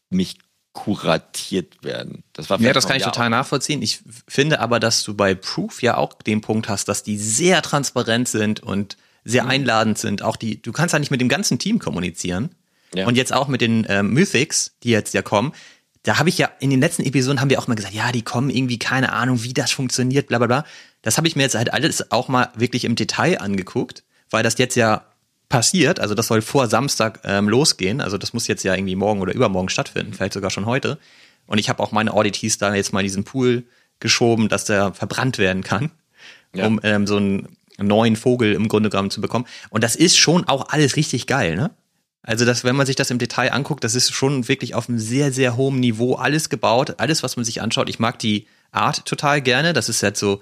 mich kuratiert werden. Das war ja, das kann ich total nachvollziehen. Ich finde aber, dass du bei Proof ja auch den Punkt hast, dass die sehr transparent sind und sehr mhm. einladend sind. Auch die, du kannst ja nicht mit dem ganzen Team kommunizieren. Ja. Und jetzt auch mit den ähm, Mythics, die jetzt ja kommen. Da habe ich ja in den letzten Episoden haben wir auch mal gesagt, ja, die kommen irgendwie, keine Ahnung, wie das funktioniert, bla bla bla. Das habe ich mir jetzt halt alles auch mal wirklich im Detail angeguckt, weil das jetzt ja passiert, also das soll vor Samstag ähm, losgehen, also das muss jetzt ja irgendwie morgen oder übermorgen stattfinden, vielleicht sogar schon heute. Und ich habe auch meine Audities da jetzt mal in diesen Pool geschoben, dass der verbrannt werden kann, ja. um ähm, so einen neuen Vogel im Grunde genommen zu bekommen. Und das ist schon auch alles richtig geil, ne? Also das, wenn man sich das im Detail anguckt, das ist schon wirklich auf einem sehr, sehr hohen Niveau alles gebaut, alles, was man sich anschaut. Ich mag die Art total gerne. Das ist halt so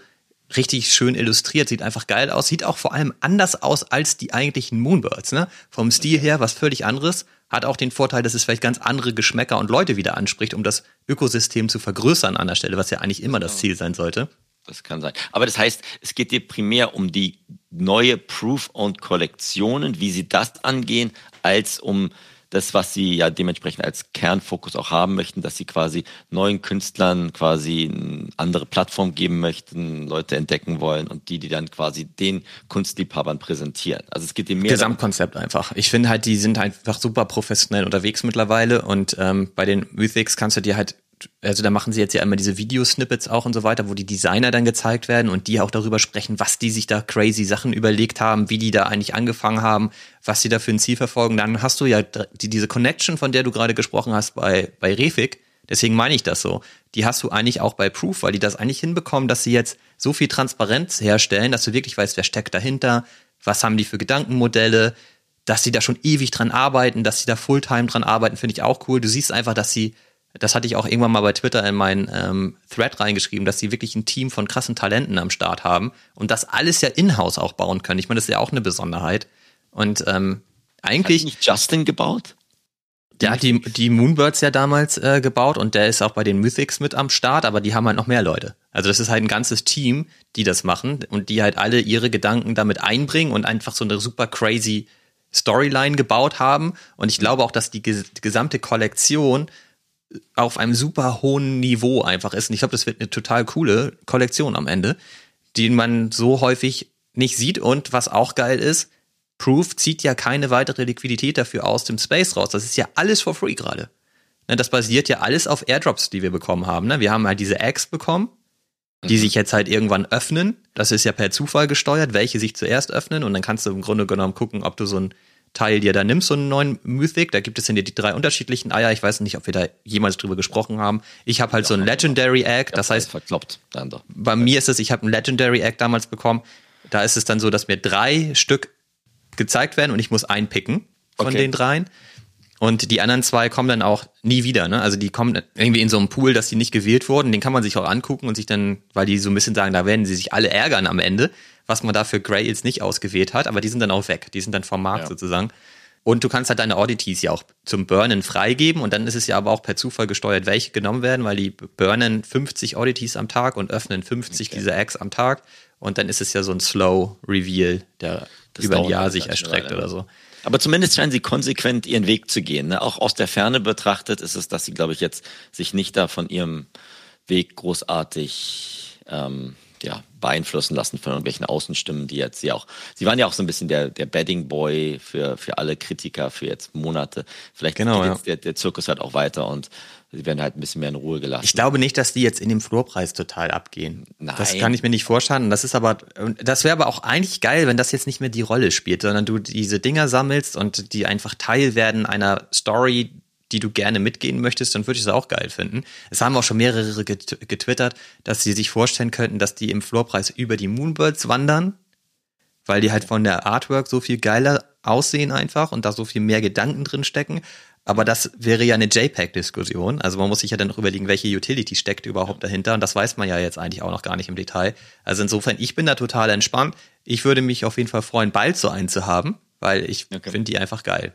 richtig schön illustriert, sieht einfach geil aus, sieht auch vor allem anders aus als die eigentlichen Moonbirds, ne? Vom Stil her was völlig anderes, hat auch den Vorteil, dass es vielleicht ganz andere Geschmäcker und Leute wieder anspricht, um das Ökosystem zu vergrößern an der Stelle, was ja eigentlich immer das Ziel sein sollte. Das kann sein. Aber das heißt, es geht dir primär um die neue Proof-Owned-Kollektionen, wie sie das angehen, als um das, was sie ja dementsprechend als Kernfokus auch haben möchten, dass sie quasi neuen Künstlern quasi eine andere Plattform geben möchten, Leute entdecken wollen und die, die dann quasi den Kunstliebhabern präsentieren. Also es geht dem mehr. Gesamtkonzept einfach. Ich finde halt, die sind einfach super professionell unterwegs mittlerweile und ähm, bei den Mythics kannst du dir halt also da machen sie jetzt ja immer diese Videosnippets auch und so weiter, wo die Designer dann gezeigt werden und die auch darüber sprechen, was die sich da crazy Sachen überlegt haben, wie die da eigentlich angefangen haben, was sie da für ein Ziel verfolgen. Dann hast du ja die, diese Connection, von der du gerade gesprochen hast bei, bei Refik. Deswegen meine ich das so. Die hast du eigentlich auch bei Proof, weil die das eigentlich hinbekommen, dass sie jetzt so viel Transparenz herstellen, dass du wirklich weißt, wer steckt dahinter, was haben die für Gedankenmodelle, dass sie da schon ewig dran arbeiten, dass sie da Fulltime dran arbeiten, finde ich auch cool. Du siehst einfach, dass sie das hatte ich auch irgendwann mal bei Twitter in meinen ähm, Thread reingeschrieben, dass sie wirklich ein Team von krassen Talenten am Start haben und das alles ja in-house auch bauen können. Ich meine, das ist ja auch eine Besonderheit. Und ähm, eigentlich. Hat nicht Justin gebaut? Der hat die, die Moonbirds ja damals äh, gebaut und der ist auch bei den Mythics mit am Start, aber die haben halt noch mehr Leute. Also das ist halt ein ganzes Team, die das machen und die halt alle ihre Gedanken damit einbringen und einfach so eine super crazy Storyline gebaut haben. Und ich glaube auch, dass die, ges die gesamte Kollektion auf einem super hohen Niveau einfach ist. Und ich glaube, das wird eine total coole Kollektion am Ende. die man so häufig nicht sieht. Und was auch geil ist, Proof zieht ja keine weitere Liquidität dafür aus dem Space raus. Das ist ja alles for free gerade. Ne, das basiert ja alles auf Airdrops, die wir bekommen haben. Ne? Wir haben halt diese Eggs bekommen, die mhm. sich jetzt halt irgendwann öffnen. Das ist ja per Zufall gesteuert, welche sich zuerst öffnen. Und dann kannst du im Grunde genommen gucken, ob du so ein Teil dir da nimmst, so einen neuen Mythic. Da gibt es ja die drei unterschiedlichen Eier. Ich weiß nicht, ob wir da jemals drüber gesprochen haben. Ich habe halt ja, so ein Legendary Egg. Das heißt, verkloppt. Bei mir ist es, ich habe ein Legendary Egg damals bekommen. Da ist es dann so, dass mir drei Stück gezeigt werden und ich muss einpicken von okay. den dreien. Und die anderen zwei kommen dann auch nie wieder. Ne? Also die kommen irgendwie in so einem Pool, dass die nicht gewählt wurden. Den kann man sich auch angucken und sich dann, weil die so ein bisschen sagen, da werden sie sich alle ärgern am Ende, was man da für Grails nicht ausgewählt hat. Aber die sind dann auch weg. Die sind dann vom Markt ja. sozusagen. Und du kannst halt deine Oddities ja auch zum Burnen freigeben und dann ist es ja aber auch per Zufall gesteuert, welche genommen werden, weil die burnen 50 Oddities am Tag und öffnen 50 okay. dieser Eggs am Tag und dann ist es ja so ein Slow Reveal, der das über ein Jahr sich erstreckt oder so. Aber zumindest scheinen sie konsequent ihren Weg zu gehen. Ne? Auch aus der Ferne betrachtet ist es, dass sie, glaube ich, jetzt sich nicht da von ihrem Weg großartig ähm, ja, beeinflussen lassen von irgendwelchen Außenstimmen, die jetzt sie auch, sie waren ja auch so ein bisschen der, der Bedding Boy für, für alle Kritiker für jetzt Monate. Vielleicht genau, geht ja. jetzt der, der Zirkus halt auch weiter und sie werden halt ein bisschen mehr in Ruhe gelassen. Ich glaube nicht, dass die jetzt in dem Floorpreis total abgehen. Nein. Das kann ich mir nicht vorstellen. Das ist aber, das wäre aber auch eigentlich geil, wenn das jetzt nicht mehr die Rolle spielt, sondern du diese Dinger sammelst und die einfach Teil werden einer Story, die du gerne mitgehen möchtest, dann würde ich es auch geil finden. Es haben auch schon mehrere getwittert, dass sie sich vorstellen könnten, dass die im Floorpreis über die Moonbirds wandern, weil die halt von der Artwork so viel geiler aussehen einfach und da so viel mehr Gedanken drin stecken. Aber das wäre ja eine JPEG-Diskussion. Also man muss sich ja dann noch überlegen, welche Utility steckt überhaupt dahinter. Und das weiß man ja jetzt eigentlich auch noch gar nicht im Detail. Also insofern, ich bin da total entspannt. Ich würde mich auf jeden Fall freuen, bald so einen zu haben, weil ich okay. finde die einfach geil.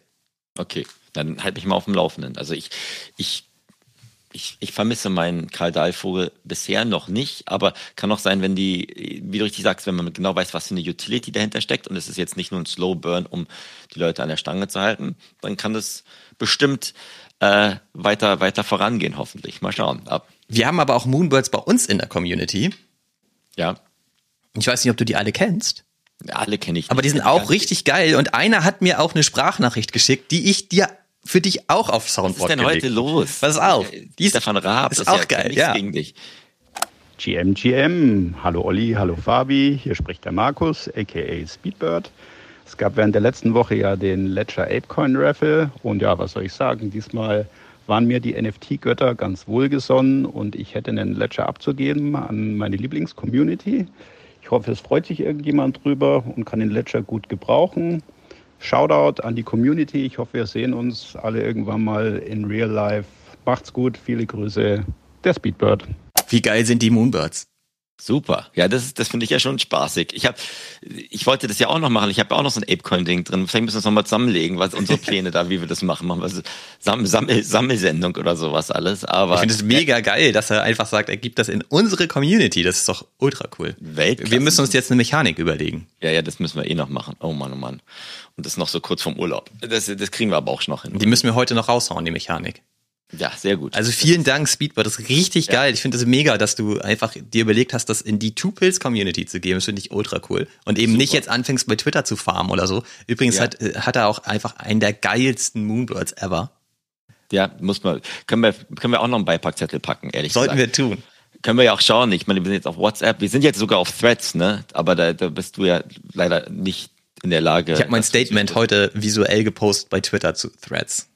Okay, dann halt mich mal auf dem Laufenden. Also ich, ich ich, ich vermisse meinen Karl Dahl-Vogel bisher noch nicht, aber kann auch sein, wenn die, wie du richtig sagst, wenn man genau weiß, was für eine Utility dahinter steckt und es ist jetzt nicht nur ein Slow Burn, um die Leute an der Stange zu halten, dann kann das bestimmt äh, weiter, weiter vorangehen, hoffentlich. Mal schauen. Ab. Wir haben aber auch Moonbirds bei uns in der Community. Ja. Ich weiß nicht, ob du die alle kennst. Ja, alle kenne ich. Aber die sind auch richtig geil und einer hat mir auch eine Sprachnachricht geschickt, die ich dir für dich auch auf Soundboard Was ist denn heute gelegt. los? Pass auf. Die ist Stefan Raab. Ist, ist auch ja geil, ja. Gegen dich. GM, GM. Hallo Olli, hallo Fabi. Hier spricht der Markus, aka Speedbird. Es gab während der letzten Woche ja den Ledger Apecoin Raffle und ja, was soll ich sagen? Diesmal waren mir die NFT-Götter ganz wohlgesonnen und ich hätte einen Ledger abzugeben an meine Lieblings-Community. Ich hoffe, es freut sich irgendjemand drüber und kann den Ledger gut gebrauchen. Shoutout an die Community. Ich hoffe, wir sehen uns alle irgendwann mal in Real Life. Macht's gut. Viele Grüße. Der Speedbird. Wie geil sind die Moonbirds? Super. Ja, das, das finde ich ja schon spaßig. Ich habe, ich wollte das ja auch noch machen. Ich habe auch noch so ein Apecoin-Ding drin. Vielleicht müssen wir es nochmal zusammenlegen, was unsere Pläne da, wie wir das machen. Machen wir so Sam Sammel Sammelsendung oder sowas alles. Aber ich finde es mega geil, dass er einfach sagt, er gibt das in unsere Community. Das ist doch ultra cool. Weltklasse. Wir müssen uns jetzt eine Mechanik überlegen. Ja, ja, das müssen wir eh noch machen. Oh Mann, oh Mann. Und das noch so kurz vom Urlaub. Das, das kriegen wir aber auch schon noch hin. Die müssen wir heute noch raushauen, die Mechanik. Ja, sehr gut. Also vielen Dank, Speedbird. Das ist richtig ja. geil. Ich finde das mega, dass du einfach dir überlegt hast, das in die Two-Pills-Community zu geben. Das finde ich ultra cool. Und eben Super. nicht jetzt anfängst, bei Twitter zu farmen oder so. Übrigens ja. hat, hat er auch einfach einen der geilsten Moonbirds ever. Ja, muss man, können wir, können wir auch noch einen Beipackzettel packen, ehrlich Sollten gesagt. Sollten wir tun. Können wir ja auch schauen. Ich meine, wir sind jetzt auf WhatsApp. Wir sind jetzt sogar auf Threads, ne? Aber da, da bist du ja leider nicht in der Lage. Ich habe mein Statement heute visuell gepostet bei Twitter zu Threads.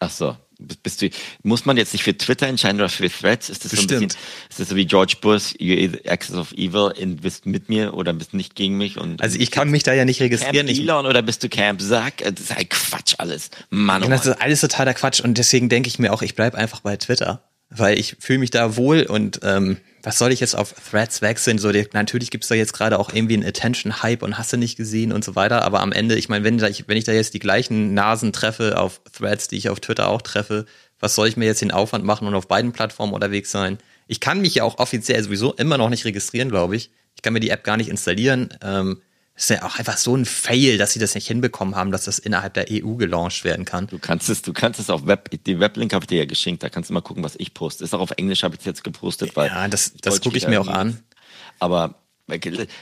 Ach so. Bist du, muss man jetzt sich für Twitter entscheiden oder für Threads? Ist das Bestimmt. so ein bisschen, ist das so wie George Bush, you're Access of Evil, in, bist mit mir oder bist nicht gegen mich? Und, also ich kann mich da ja nicht registrieren. Camp Elon oder bist du Camp Zack? Das ist halt Quatsch alles. Mann, oh Mann. Das ist alles totaler Quatsch und deswegen denke ich mir auch, ich bleib einfach bei Twitter weil ich fühle mich da wohl und ähm, was soll ich jetzt auf Threads wechseln? So, die, natürlich gibt's da jetzt gerade auch irgendwie einen Attention-Hype und hast du nicht gesehen und so weiter, aber am Ende, ich meine, wenn, wenn ich da jetzt die gleichen Nasen treffe auf Threads, die ich auf Twitter auch treffe, was soll ich mir jetzt den Aufwand machen und auf beiden Plattformen unterwegs sein? Ich kann mich ja auch offiziell sowieso immer noch nicht registrieren, glaube ich. Ich kann mir die App gar nicht installieren. Ähm, ist ja auch einfach so ein Fail, dass sie das nicht hinbekommen haben, dass das innerhalb der EU gelauncht werden kann. Du kannst es, du kannst es auf Web, die Weblink habe ich dir ja geschenkt, da kannst du mal gucken, was ich poste. Ist auch auf Englisch, habe ich jetzt gepostet, weil. Ja, das, das gucke ich mir auch an. Aber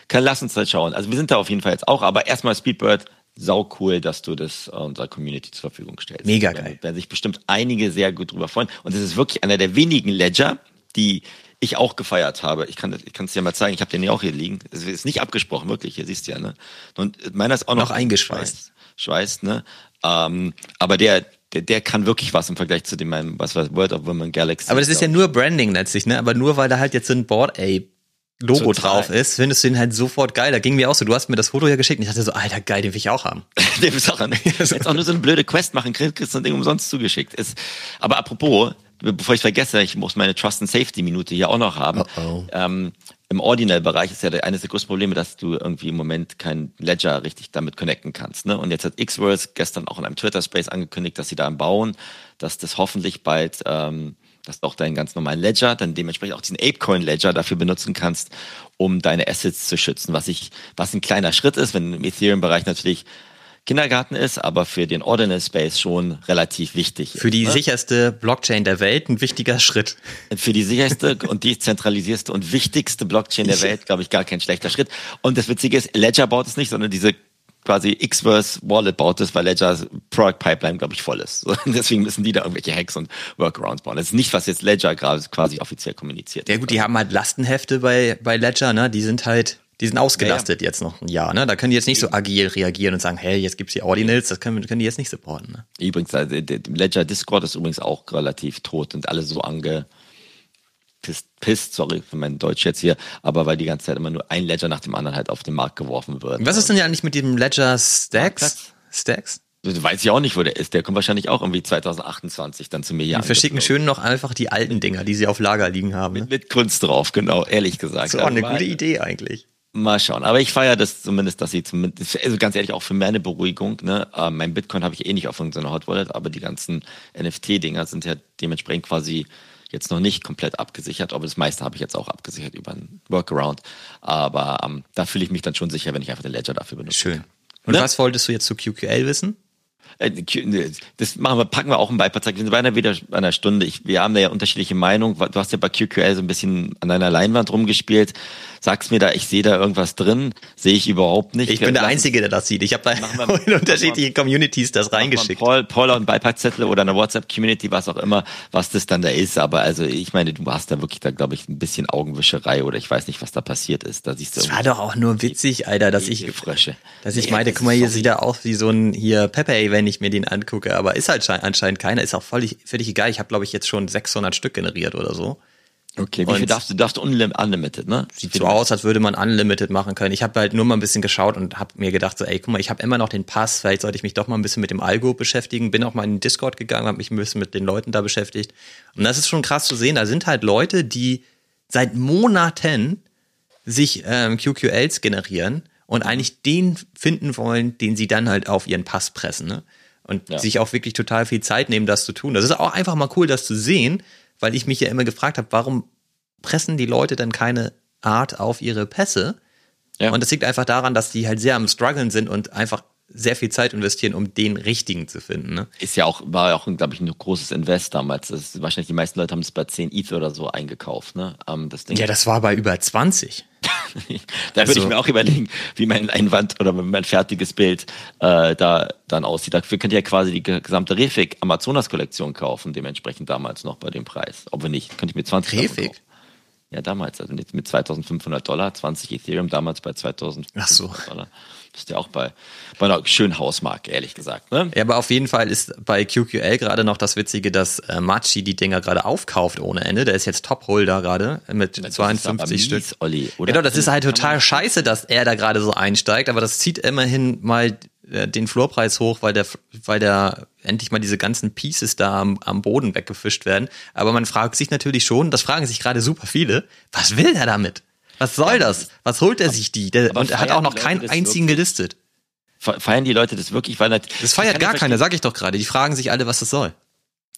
Kann, lass uns das schauen. Also wir sind da auf jeden Fall jetzt auch, aber erstmal Speedbird, sau cool, dass du das unserer Community zur Verfügung stellst. Mega Da geil. werden sich bestimmt einige sehr gut drüber freuen. Und es ist wirklich einer der wenigen Ledger, die ich auch gefeiert habe. Ich kann ich es dir mal zeigen. Ich habe den ja auch hier liegen. Es ist nicht abgesprochen, wirklich. Hier siehst du ja. Ne? Und meiner ist auch noch, Noch eingeschweißt. Schweißt, ne? Ähm, aber der, der, der kann wirklich was im Vergleich zu dem, meinem, was war World of Women Galaxy. Aber das ist ja nur Branding letztlich, ne? Aber nur weil da halt jetzt so ein Board Ape Logo Total. drauf ist, findest du den halt sofort geil. Da ging mir auch so, du hast mir das Foto ja geschickt und ich dachte so, Alter, geil, den will ich auch haben. Dem ist auch, jetzt auch nur so eine blöde Quest machen, kriegst kriegst du ein Ding umsonst zugeschickt. Ist, aber apropos, bevor ich vergesse, ich muss meine Trust and Safety Minute hier auch noch haben. Uh-oh. Ähm, Im Ordinal-Bereich ist ja eines der größten Probleme, dass du irgendwie im Moment kein Ledger richtig damit connecten kannst. Ne? Und jetzt hat Xverse gestern auch in einem Twitter-Space angekündigt, dass sie da Bauen, dass das hoffentlich bald, ähm, dass du auch deinen ganz normalen Ledger, dann dementsprechend auch diesen Apecoin-Ledger dafür benutzen kannst, um deine Assets zu schützen. Was ich, was ein kleiner Schritt ist, wenn im Ethereum-Bereich natürlich Kindergarten ist, aber für den Ordinal Space schon relativ wichtig. Für die ne? sicherste Blockchain der Welt ein wichtiger Schritt. Für die sicherste und dezentralisierste und wichtigste Blockchain der Welt, glaube ich, gar kein schlechter Schritt. Und das Witzige ist, Ledger baut es nicht, sondern diese quasi Xverse Wallet baut es, weil Ledgers Product Pipeline, glaube ich, voll ist. Und deswegen müssen die da irgendwelche Hacks und Workarounds bauen. Das ist nicht, was jetzt Ledger gerade quasi offiziell kommuniziert. Ja gut, die haben halt Lastenhefte bei, bei Ledger, ne? Die sind halt, die sind ausgelastet jetzt noch ein Jahr, ne? Da können die jetzt nicht so agil reagieren und sagen, hey, jetzt gibt's die Ordinals, das können, können die jetzt nicht supporten, ne? Übrigens, also, Ledger Discord ist übrigens auch relativ tot und alle so ange pisst, sorry für mein Deutsch jetzt hier, aber weil die ganze Zeit immer nur ein Ledger nach dem anderen halt auf den Markt geworfen wird. Was ist denn ja eigentlich mit diesem Ledger Stacks? Stacks? Das weiß ich auch nicht, wo der ist. Der kommt wahrscheinlich auch irgendwie 2028 dann zu mir hier Die verschicken schön noch einfach die alten Dinger, die sie auf Lager liegen haben. Ne? Mit Kunst drauf, genau, ehrlich gesagt. Das ist auch eine Also gute Idee eigentlich. Mal schauen. Aber ich feiere das zumindest, dass sie zumindest, also ganz ehrlich, auch für meine Beruhigung, ne, äh, mein Bitcoin habe ich eh nicht auf irgendeiner Hot Wallet, aber die ganzen NFT-Dinger sind ja dementsprechend quasi jetzt noch nicht komplett abgesichert, aber das meiste habe ich jetzt auch abgesichert über einen Workaround. Aber ähm, da fühle ich mich dann schon sicher, wenn ich einfach den Ledger dafür benutze. Schön. Und Ne? was wolltest du jetzt zu QQL wissen? Äh, Q- Das machen wir, packen wir auch im Beipack. Wir sind beinahe wieder bei einer Stunde. Ich, wir haben da ja unterschiedliche Meinungen. Du hast ja bei QQL so ein bisschen an deiner Leinwand rumgespielt. Sag's mir da, ich sehe da irgendwas drin. Sehe ich überhaupt nicht. Ich bin der Einzige, der das sieht. Ich habe da wir- in unterschiedliche Communities das mal reingeschickt. Paul, Paul und Beipackzettel oder eine WhatsApp-Community, was auch immer, was das dann da ist. Aber also ich meine, du hast da wirklich da, glaube ich, ein bisschen Augenwischerei oder ich weiß nicht, was da passiert ist. Da siehst du Das war doch auch nur witzig, Alter, dass ich, Frösche. dass ich Nee, meinte, guck mal, hier sieht er aus wie so ein hier Pepe, wenn ich mir den angucke. Aber ist halt schein- anscheinend keiner. Ist auch völlig, völlig egal. Ich habe, glaube ich, jetzt schon 600 Stück generiert oder so. Okay, wie Und- viel darfst du? Du darfst unlim unlimited, ne? Sieht so aus, als würde man Unlimited machen können. Ich habe halt nur mal ein bisschen geschaut und habe mir gedacht, so, ey, guck mal, ich habe immer noch den Pass, vielleicht sollte ich mich doch mal ein bisschen mit dem Algo beschäftigen. Bin auch mal in den Discord gegangen, habe mich ein bisschen mit den Leuten da beschäftigt. Und das ist schon krass zu sehen. Da sind halt Leute, die seit Monaten sich ähm, QQLs generieren und eigentlich den finden wollen, den sie dann halt auf ihren Pass pressen. Ne? Und Ja. sich auch wirklich total viel Zeit nehmen, das zu tun. Das ist auch einfach mal cool, das zu sehen, weil ich mich ja immer gefragt habe, warum pressen die Leute dann keine Art auf ihre Pässe? Ja. Und das liegt einfach daran, dass die halt sehr am struggeln sind und einfach sehr viel Zeit investieren, um den richtigen zu finden. Ne? ist ja auch, war ja auch, glaube ich, ein großes Invest damals. Das ist, wahrscheinlich die meisten Leute haben es bei 10 ETH oder so eingekauft, ne? Ähm, das Ding. Ja, das war bei über 20. da würde also- ich mir auch überlegen, wie mein Einwand oder mein fertiges Bild äh, da dann aussieht. Dafür könnt ihr ja quasi die gesamte Refik Amazonas Kollektion kaufen, dementsprechend damals noch bei dem Preis. Ob wir nicht, könnte ich mit 20 Euro Refik? Ja, damals, also mit mit 2500 Dollar, 20 Ethereum, damals bei 2500 Ach so. Dollar. Bist ja auch bei, bei einer schönen Hausmarke, ehrlich gesagt. Ne? Ja, aber auf jeden Fall ist bei QQL gerade noch das Witzige, dass äh, Machi die Dinger gerade aufkauft ohne Ende. Der ist jetzt Top-Holder gerade mit Das ist aber 52 Stück. mies, Olli, oder? Genau, das ist halt total scheiße, dass er da gerade so einsteigt, aber das zieht immerhin mal äh, den Floorpreis hoch, weil der, weil der endlich mal diese ganzen Pieces da am, am Boden weggefischt werden. Aber man fragt sich natürlich schon, das fragen sich gerade super viele, was will der damit? Was soll das? Was holt er sich die? Der, und er hat auch noch keinen einzigen gelistet. Fe- Feiern die Leute das wirklich? Weil das, Das feiert gar ja keiner, sag ich doch gerade. Die fragen sich alle, was das soll.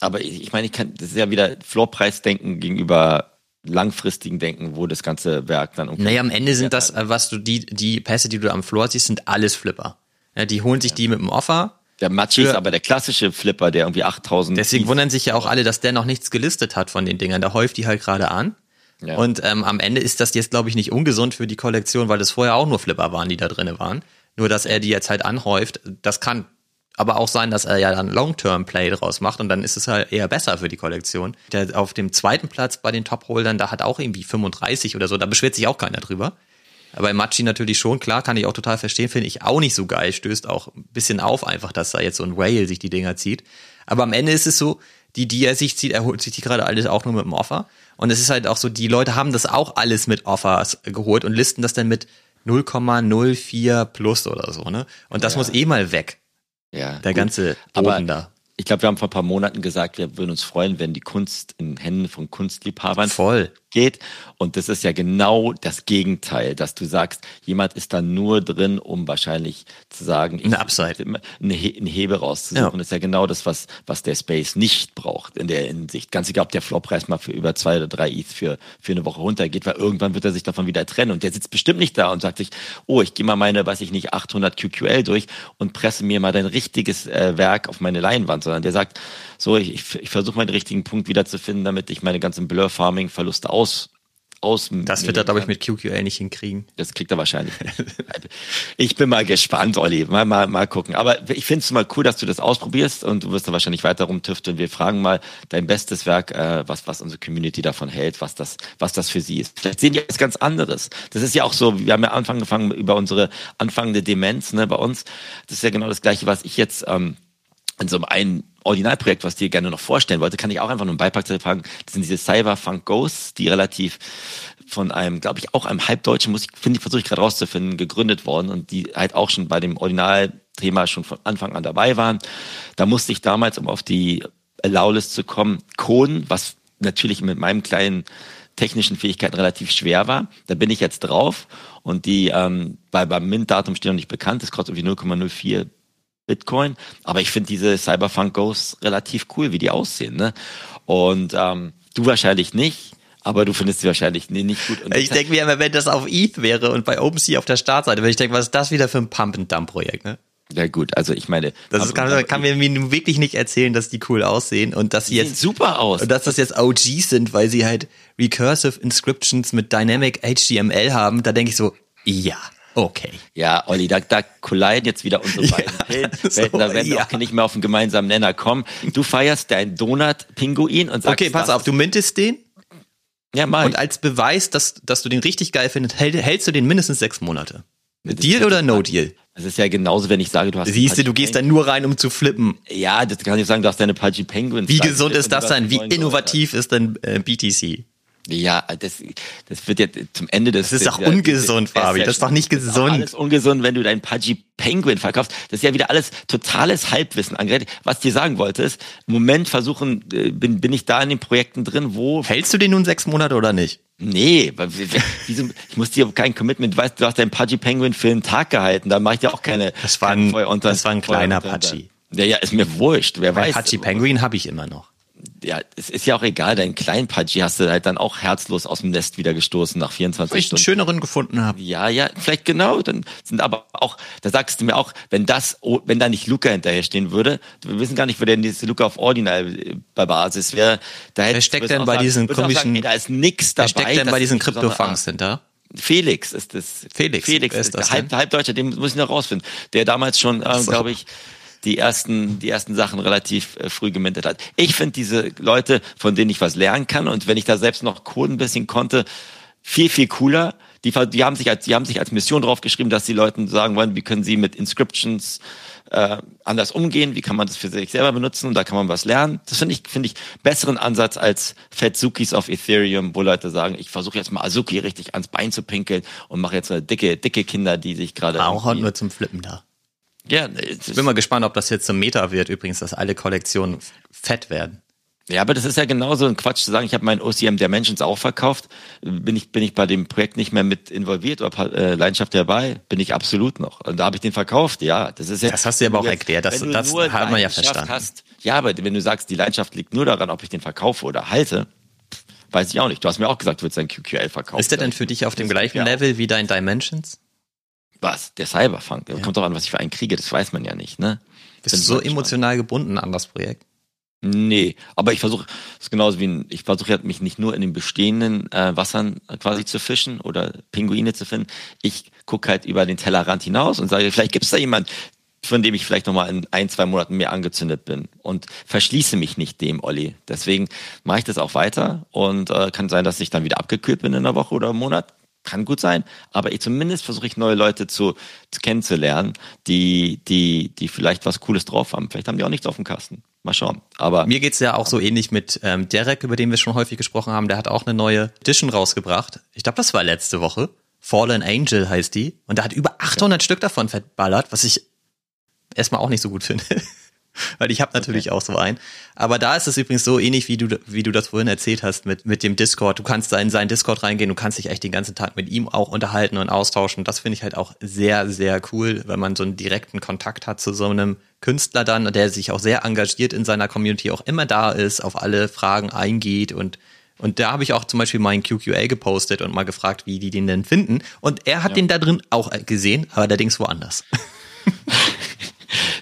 Aber ich ich meine, ich kann, das ist ja wieder Floorpreisdenken gegenüber langfristigen Denken, wo das ganze Werk dann irgendwie. Naja, am Ende sind das, äh, was du, die, die Pässe, die du am Floor siehst, sind alles Flipper. Ja, die holen sich die mit dem Offer. Der Machi ist aber der klassische Flipper, der irgendwie 8000. Deswegen wundern sich ja auch alle, dass der noch nichts gelistet hat von den Dingern. Da häuft die halt gerade an. Ja. Und ähm, am Ende ist das jetzt, glaube ich, nicht ungesund für die Kollektion, weil es vorher auch nur Flipper waren, die da drinne waren. Nur, dass er die jetzt halt anhäuft, das kann aber auch sein, dass er ja dann Long-Term-Play draus macht und dann ist es halt eher besser für die Kollektion. Der auf dem zweiten Platz bei den Top-Holdern, da hat auch irgendwie 35 oder so, da beschwert sich auch keiner drüber. Aber im Machi natürlich schon, klar, kann ich auch total verstehen, finde ich auch nicht so geil, stößt auch ein bisschen auf einfach, dass da jetzt so ein Whale sich die Dinger zieht. Aber am Ende ist es so, die, die er sich zieht, er holt sich die gerade alles auch nur mit dem Offer. Und es ist halt auch so, die Leute haben das auch alles mit Offers geholt und listen das dann mit 0,04 plus oder so, ne? Und das ja. muss eh mal weg. Ja. Der gut. ganze Boden Aber da ich glaube, wir haben vor ein paar Monaten gesagt, wir würden uns freuen, wenn die Kunst in Händen von Kunstliebhabern Voll. Geht. Und das ist ja genau das Gegenteil, dass du sagst, jemand ist da nur drin, um wahrscheinlich zu sagen, eine Upside, eine, He eine Hebe rauszusuchen. Ja. Das ist ja genau das, was, was der Space nicht braucht in der Hinsicht. Ganz egal, ob der Floppreis mal für über zwei oder drei ETH für, für eine Woche runtergeht, weil irgendwann wird er sich davon wieder trennen. Und der sitzt bestimmt nicht da und sagt sich, oh, ich gehe mal meine, weiß ich nicht, 800 QQL durch und presse mir mal dein richtiges äh, Werk auf meine Leinwand sondern der sagt, so, ich, ich versuche meinen richtigen Punkt wiederzufinden, damit ich meine ganzen Blur-Farming-Verluste aus aus. Das wird er, glaube ich, mit QQL nicht hinkriegen. Das kriegt er wahrscheinlich. ich bin mal gespannt, Olli. Mal, mal, mal gucken. Aber ich finde es mal cool, dass du das ausprobierst und du wirst da wahrscheinlich weiter rumtüfteln. Wir fragen mal dein bestes Werk, äh, was, was unsere Community davon hält, was das, was das für sie ist. Vielleicht sehen die etwas ganz anderes. Das ist ja auch so, wir haben ja angefangen über unsere anfangende Demenz ne, bei uns. Das ist ja genau das Gleiche, was ich jetzt ähm, in so einem Originalprojekt, was dir gerne noch vorstellen wollte, kann ich auch einfach nur einen Beipack fragen. Das sind diese Cyberfunk Ghosts, die relativ von einem, glaube ich, auch einem halbdeutschen Musik, finde ich, versuche ich gerade rauszufinden, gegründet worden und die halt auch schon bei dem Originalthema schon von Anfang an dabei waren. Da musste ich damals, um auf die Allow-List zu kommen, coden, was natürlich mit meinem kleinen technischen Fähigkeiten relativ schwer war. Da bin ich jetzt drauf und die ähm, bei, beim Mint-Datum steht noch nicht bekannt, das kostet irgendwie 0,04 Bitcoin. Aber ich finde diese Cyberpunk Ghosts relativ cool, wie die aussehen. Ne? Und ähm, du wahrscheinlich nicht. Aber du findest sie wahrscheinlich nee, nicht gut. Und ich denke mir immer, wenn das auf ETH wäre und bei OpenSea auf der Startseite, wenn ich denke, was ist das wieder für ein Pump-and-Dump-Projekt, ne? Ja gut, also ich meine, das ist, kann, kann mir wirklich nicht erzählen, dass die cool aussehen und dass sie jetzt super aus und dass das jetzt OGs sind, weil sie halt recursive Inscriptions mit Dynamic HTML haben. Da denke ich so, ja, Okay. Ja, Olli, da, da colliden jetzt wieder unsere beiden ja, Welten. Da werden ja. wir auch nicht mehr auf einen gemeinsamen Nenner kommen. Du feierst deinen Donut-Pinguin und sagst. Okay, pass auf, du mintest den. Ja, mal. Und als Beweis, dass, dass du den richtig geil findest, hältst du den mindestens sechs Monate. Deal oder No Deal? Das ist ja genauso, wenn ich sage, du hast. Siehst du, du gehst dann nur rein, um zu flippen. Ja, das kann ich sagen, du hast deine Pudgy Penguins. Wie gesund ist das dann? Wie innovativ ist denn äh, BTC? Ja, das, das wird ja zum Ende des. Das ist doch ungesund, Fabi. Das ist doch nicht gesund. Das ist alles ungesund, wenn du deinen Pudgy Penguin verkaufst. Das ist ja wieder alles totales Halbwissen angerät. Was ich dir sagen wollte ist, im Moment versuchen, äh, bin, bin ich da in den Projekten drin, wo. Hältst du den nun sechs Monate oder nicht? Nee, ich muss dir kein Commitment, du weißt, du hast deinen Pudgy Penguin für einen Tag gehalten, da mache ich dir auch keine. Das war ein, das war ein kleiner Pudgy. Ja, ja, ist mir wurscht, wer Mein weiß. Pudgy Penguin habe ich immer noch ja, es ist ja auch egal, deinen kleinen Pudgy hast du halt dann auch herzlos aus dem Nest wieder gestoßen nach 24 Weil ich Stunden. ich einen schöneren gefunden habe. Ja, ja, vielleicht genau. Dann sind aber auch, da sagst du mir auch, wenn das, wenn da nicht Luca hinterher stehen würde, wir wissen gar nicht, wo denn diese Luca auf Ordinal äh, bei Basis wäre. Da hätte, wer steckt denn bei sagen, diesen komischen, sagen, da ist nix dabei. Wer steckt denn bei diesen Krypto-Funks hinter? Felix ist das. Felix. Felix ist das, halb, Halbdeutscher, den muss ich noch rausfinden. Der damals schon, äh, so. glaube ich, die ersten, die ersten Sachen relativ äh, früh gemintet hat. Ich finde diese Leute, von denen ich was lernen kann und wenn ich da selbst noch Code ein bisschen konnte, viel, viel cooler. Die, die, haben sich als, die haben sich als Mission draufgeschrieben, dass die Leuten sagen wollen, wie können sie mit Inscriptions äh, anders umgehen, wie kann man das für sich selber benutzen und da kann man was lernen. Das finde ich, finde ich besseren Ansatz als Fetzukis auf Ethereum, wo Leute sagen, ich versuche jetzt mal Azuki richtig ans Bein zu pinkeln und mache jetzt eine dicke, dicke Kinder, die sich gerade. Auch nur zum Flippen da. Ja, ich bin mal gespannt, ob das jetzt zum Meta wird, übrigens, dass alle Kollektionen fett werden. Ja, aber das ist ja genauso ein Quatsch zu sagen, ich habe meinen OCM Dimensions auch verkauft. Bin ich, bin ich bei dem Projekt nicht mehr mit involviert oder äh, Leidenschaft dabei? Bin ich absolut noch. Und da habe ich den verkauft, ja. Das ist ja. Das hast du aber auch jetzt, erklärt, das, das hat man ja verstanden. Hast, ja, aber wenn du sagst, die Leidenschaft liegt nur daran, ob ich den verkaufe oder halte, weiß ich auch nicht. Du hast mir auch gesagt, du willst deinen QQL verkaufen. Ist der denn für dich auf dem gleichen Level wie dein Dimensions? Was? Der Cyberpunk? Ja. Kommt doch an, was ich für einen kriege, das weiß man ja nicht, ne? Bist du so emotional gebunden an das Projekt? Nee, aber ich versuche, es ist genauso wie ein, ich versuche halt mich nicht nur in den bestehenden äh, Wassern quasi zu fischen oder Pinguine zu finden. Ich gucke halt über den Tellerrand hinaus und sage, vielleicht gibt es da jemand, von dem ich vielleicht nochmal in ein, zwei Monaten mehr angezündet bin und verschließe mich nicht dem, Olli. Deswegen mache ich das auch weiter und äh, kann sein, dass ich dann wieder abgekühlt bin in einer Woche oder einem Monat. Kann gut sein, aber ich zumindest versuche ich neue Leute zu, zu kennenzulernen, die, die, die vielleicht was Cooles drauf haben. Vielleicht haben die auch nichts auf dem Kasten. Mal schauen. Aber mir geht's ja auch so ähnlich mit ähm, Derek, über den wir schon häufig gesprochen haben. Der hat auch eine neue Edition rausgebracht. Ich glaube, das war letzte Woche. Fallen Angel heißt die. Und der hat über 800 ja. Stück davon verballert, was ich erstmal auch nicht so gut finde. Weil ich habe natürlich okay. auch so einen. Aber da ist es übrigens so ähnlich, wie du, wie du das vorhin erzählt hast mit, mit dem Discord. Du kannst da in seinen Discord reingehen, du kannst dich echt den ganzen Tag mit ihm auch unterhalten und austauschen. Das finde ich halt auch sehr, sehr cool, wenn man so einen direkten Kontakt hat zu so einem Künstler dann, der sich auch sehr engagiert in seiner Community, auch immer da ist, auf alle Fragen eingeht und und da habe ich auch zum Beispiel meinen QQA gepostet und mal gefragt, wie die den denn finden. Und er hat ja. den da drin auch gesehen, allerdings woanders.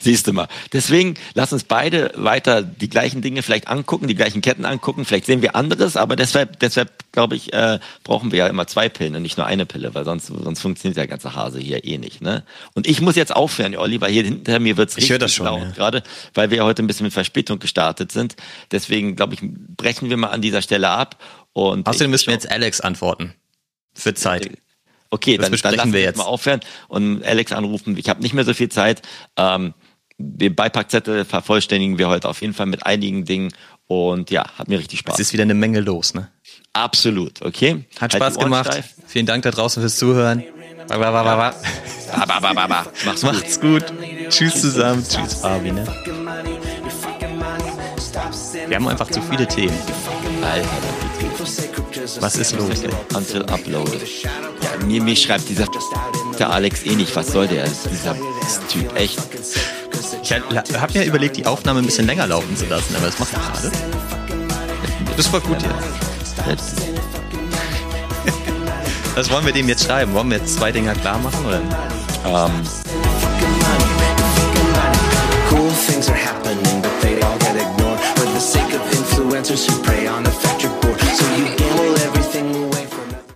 Siehst du mal. Deswegen lass uns beide weiter die gleichen Dinge vielleicht angucken, die gleichen Ketten angucken. Vielleicht sehen wir anderes, aber deshalb, deshalb glaube ich, äh, brauchen wir ja immer zwei Pillen und nicht nur eine Pille, weil sonst, sonst funktioniert der ganze Hase hier eh nicht. Ne? Und ich muss jetzt aufhören, Olli, weil hier hinter mir wird's richtig das schon, laut ja. gerade, weil wir heute ein bisschen mit Verspätung gestartet sind. Deswegen, glaube ich, brechen wir mal an dieser Stelle ab. Und Außerdem müssen wir jetzt Alex antworten. Für Zeit. Okay, das dann, dann lassen wir jetzt mal aufhören und Alex anrufen. Ich habe nicht mehr so viel Zeit. Ähm, den Beipackzettel vervollständigen wir heute auf jeden Fall mit einigen Dingen und ja, hat mir richtig Spaß. Es ist wieder eine Menge los, ne? Absolut, okay. Hat halt Spaß gemacht. Steif. Vielen Dank da draußen fürs Zuhören. Ba, ba, ba, ba, ba. Mach's, Macht's gut. Tschüss zusammen. Tschüss, Fabi, ne? Wir haben einfach zu viele Themen. Alter, was ist los? Ey? Until uploaded. Ja, mir, mir schreibt dieser der Alex eh nicht. Was soll der? Dieser Typ, echt. Ich habe mir überlegt, die Aufnahme ein bisschen länger laufen zu lassen, aber das macht er gerade. Das war gut jetzt. Was wollen wir dem jetzt schreiben? Wollen wir jetzt zwei Dinger klar machen? Oder? Ähm. Cool things are happening, but they all get ignored. For the sake of influencers who prey on effect board. So you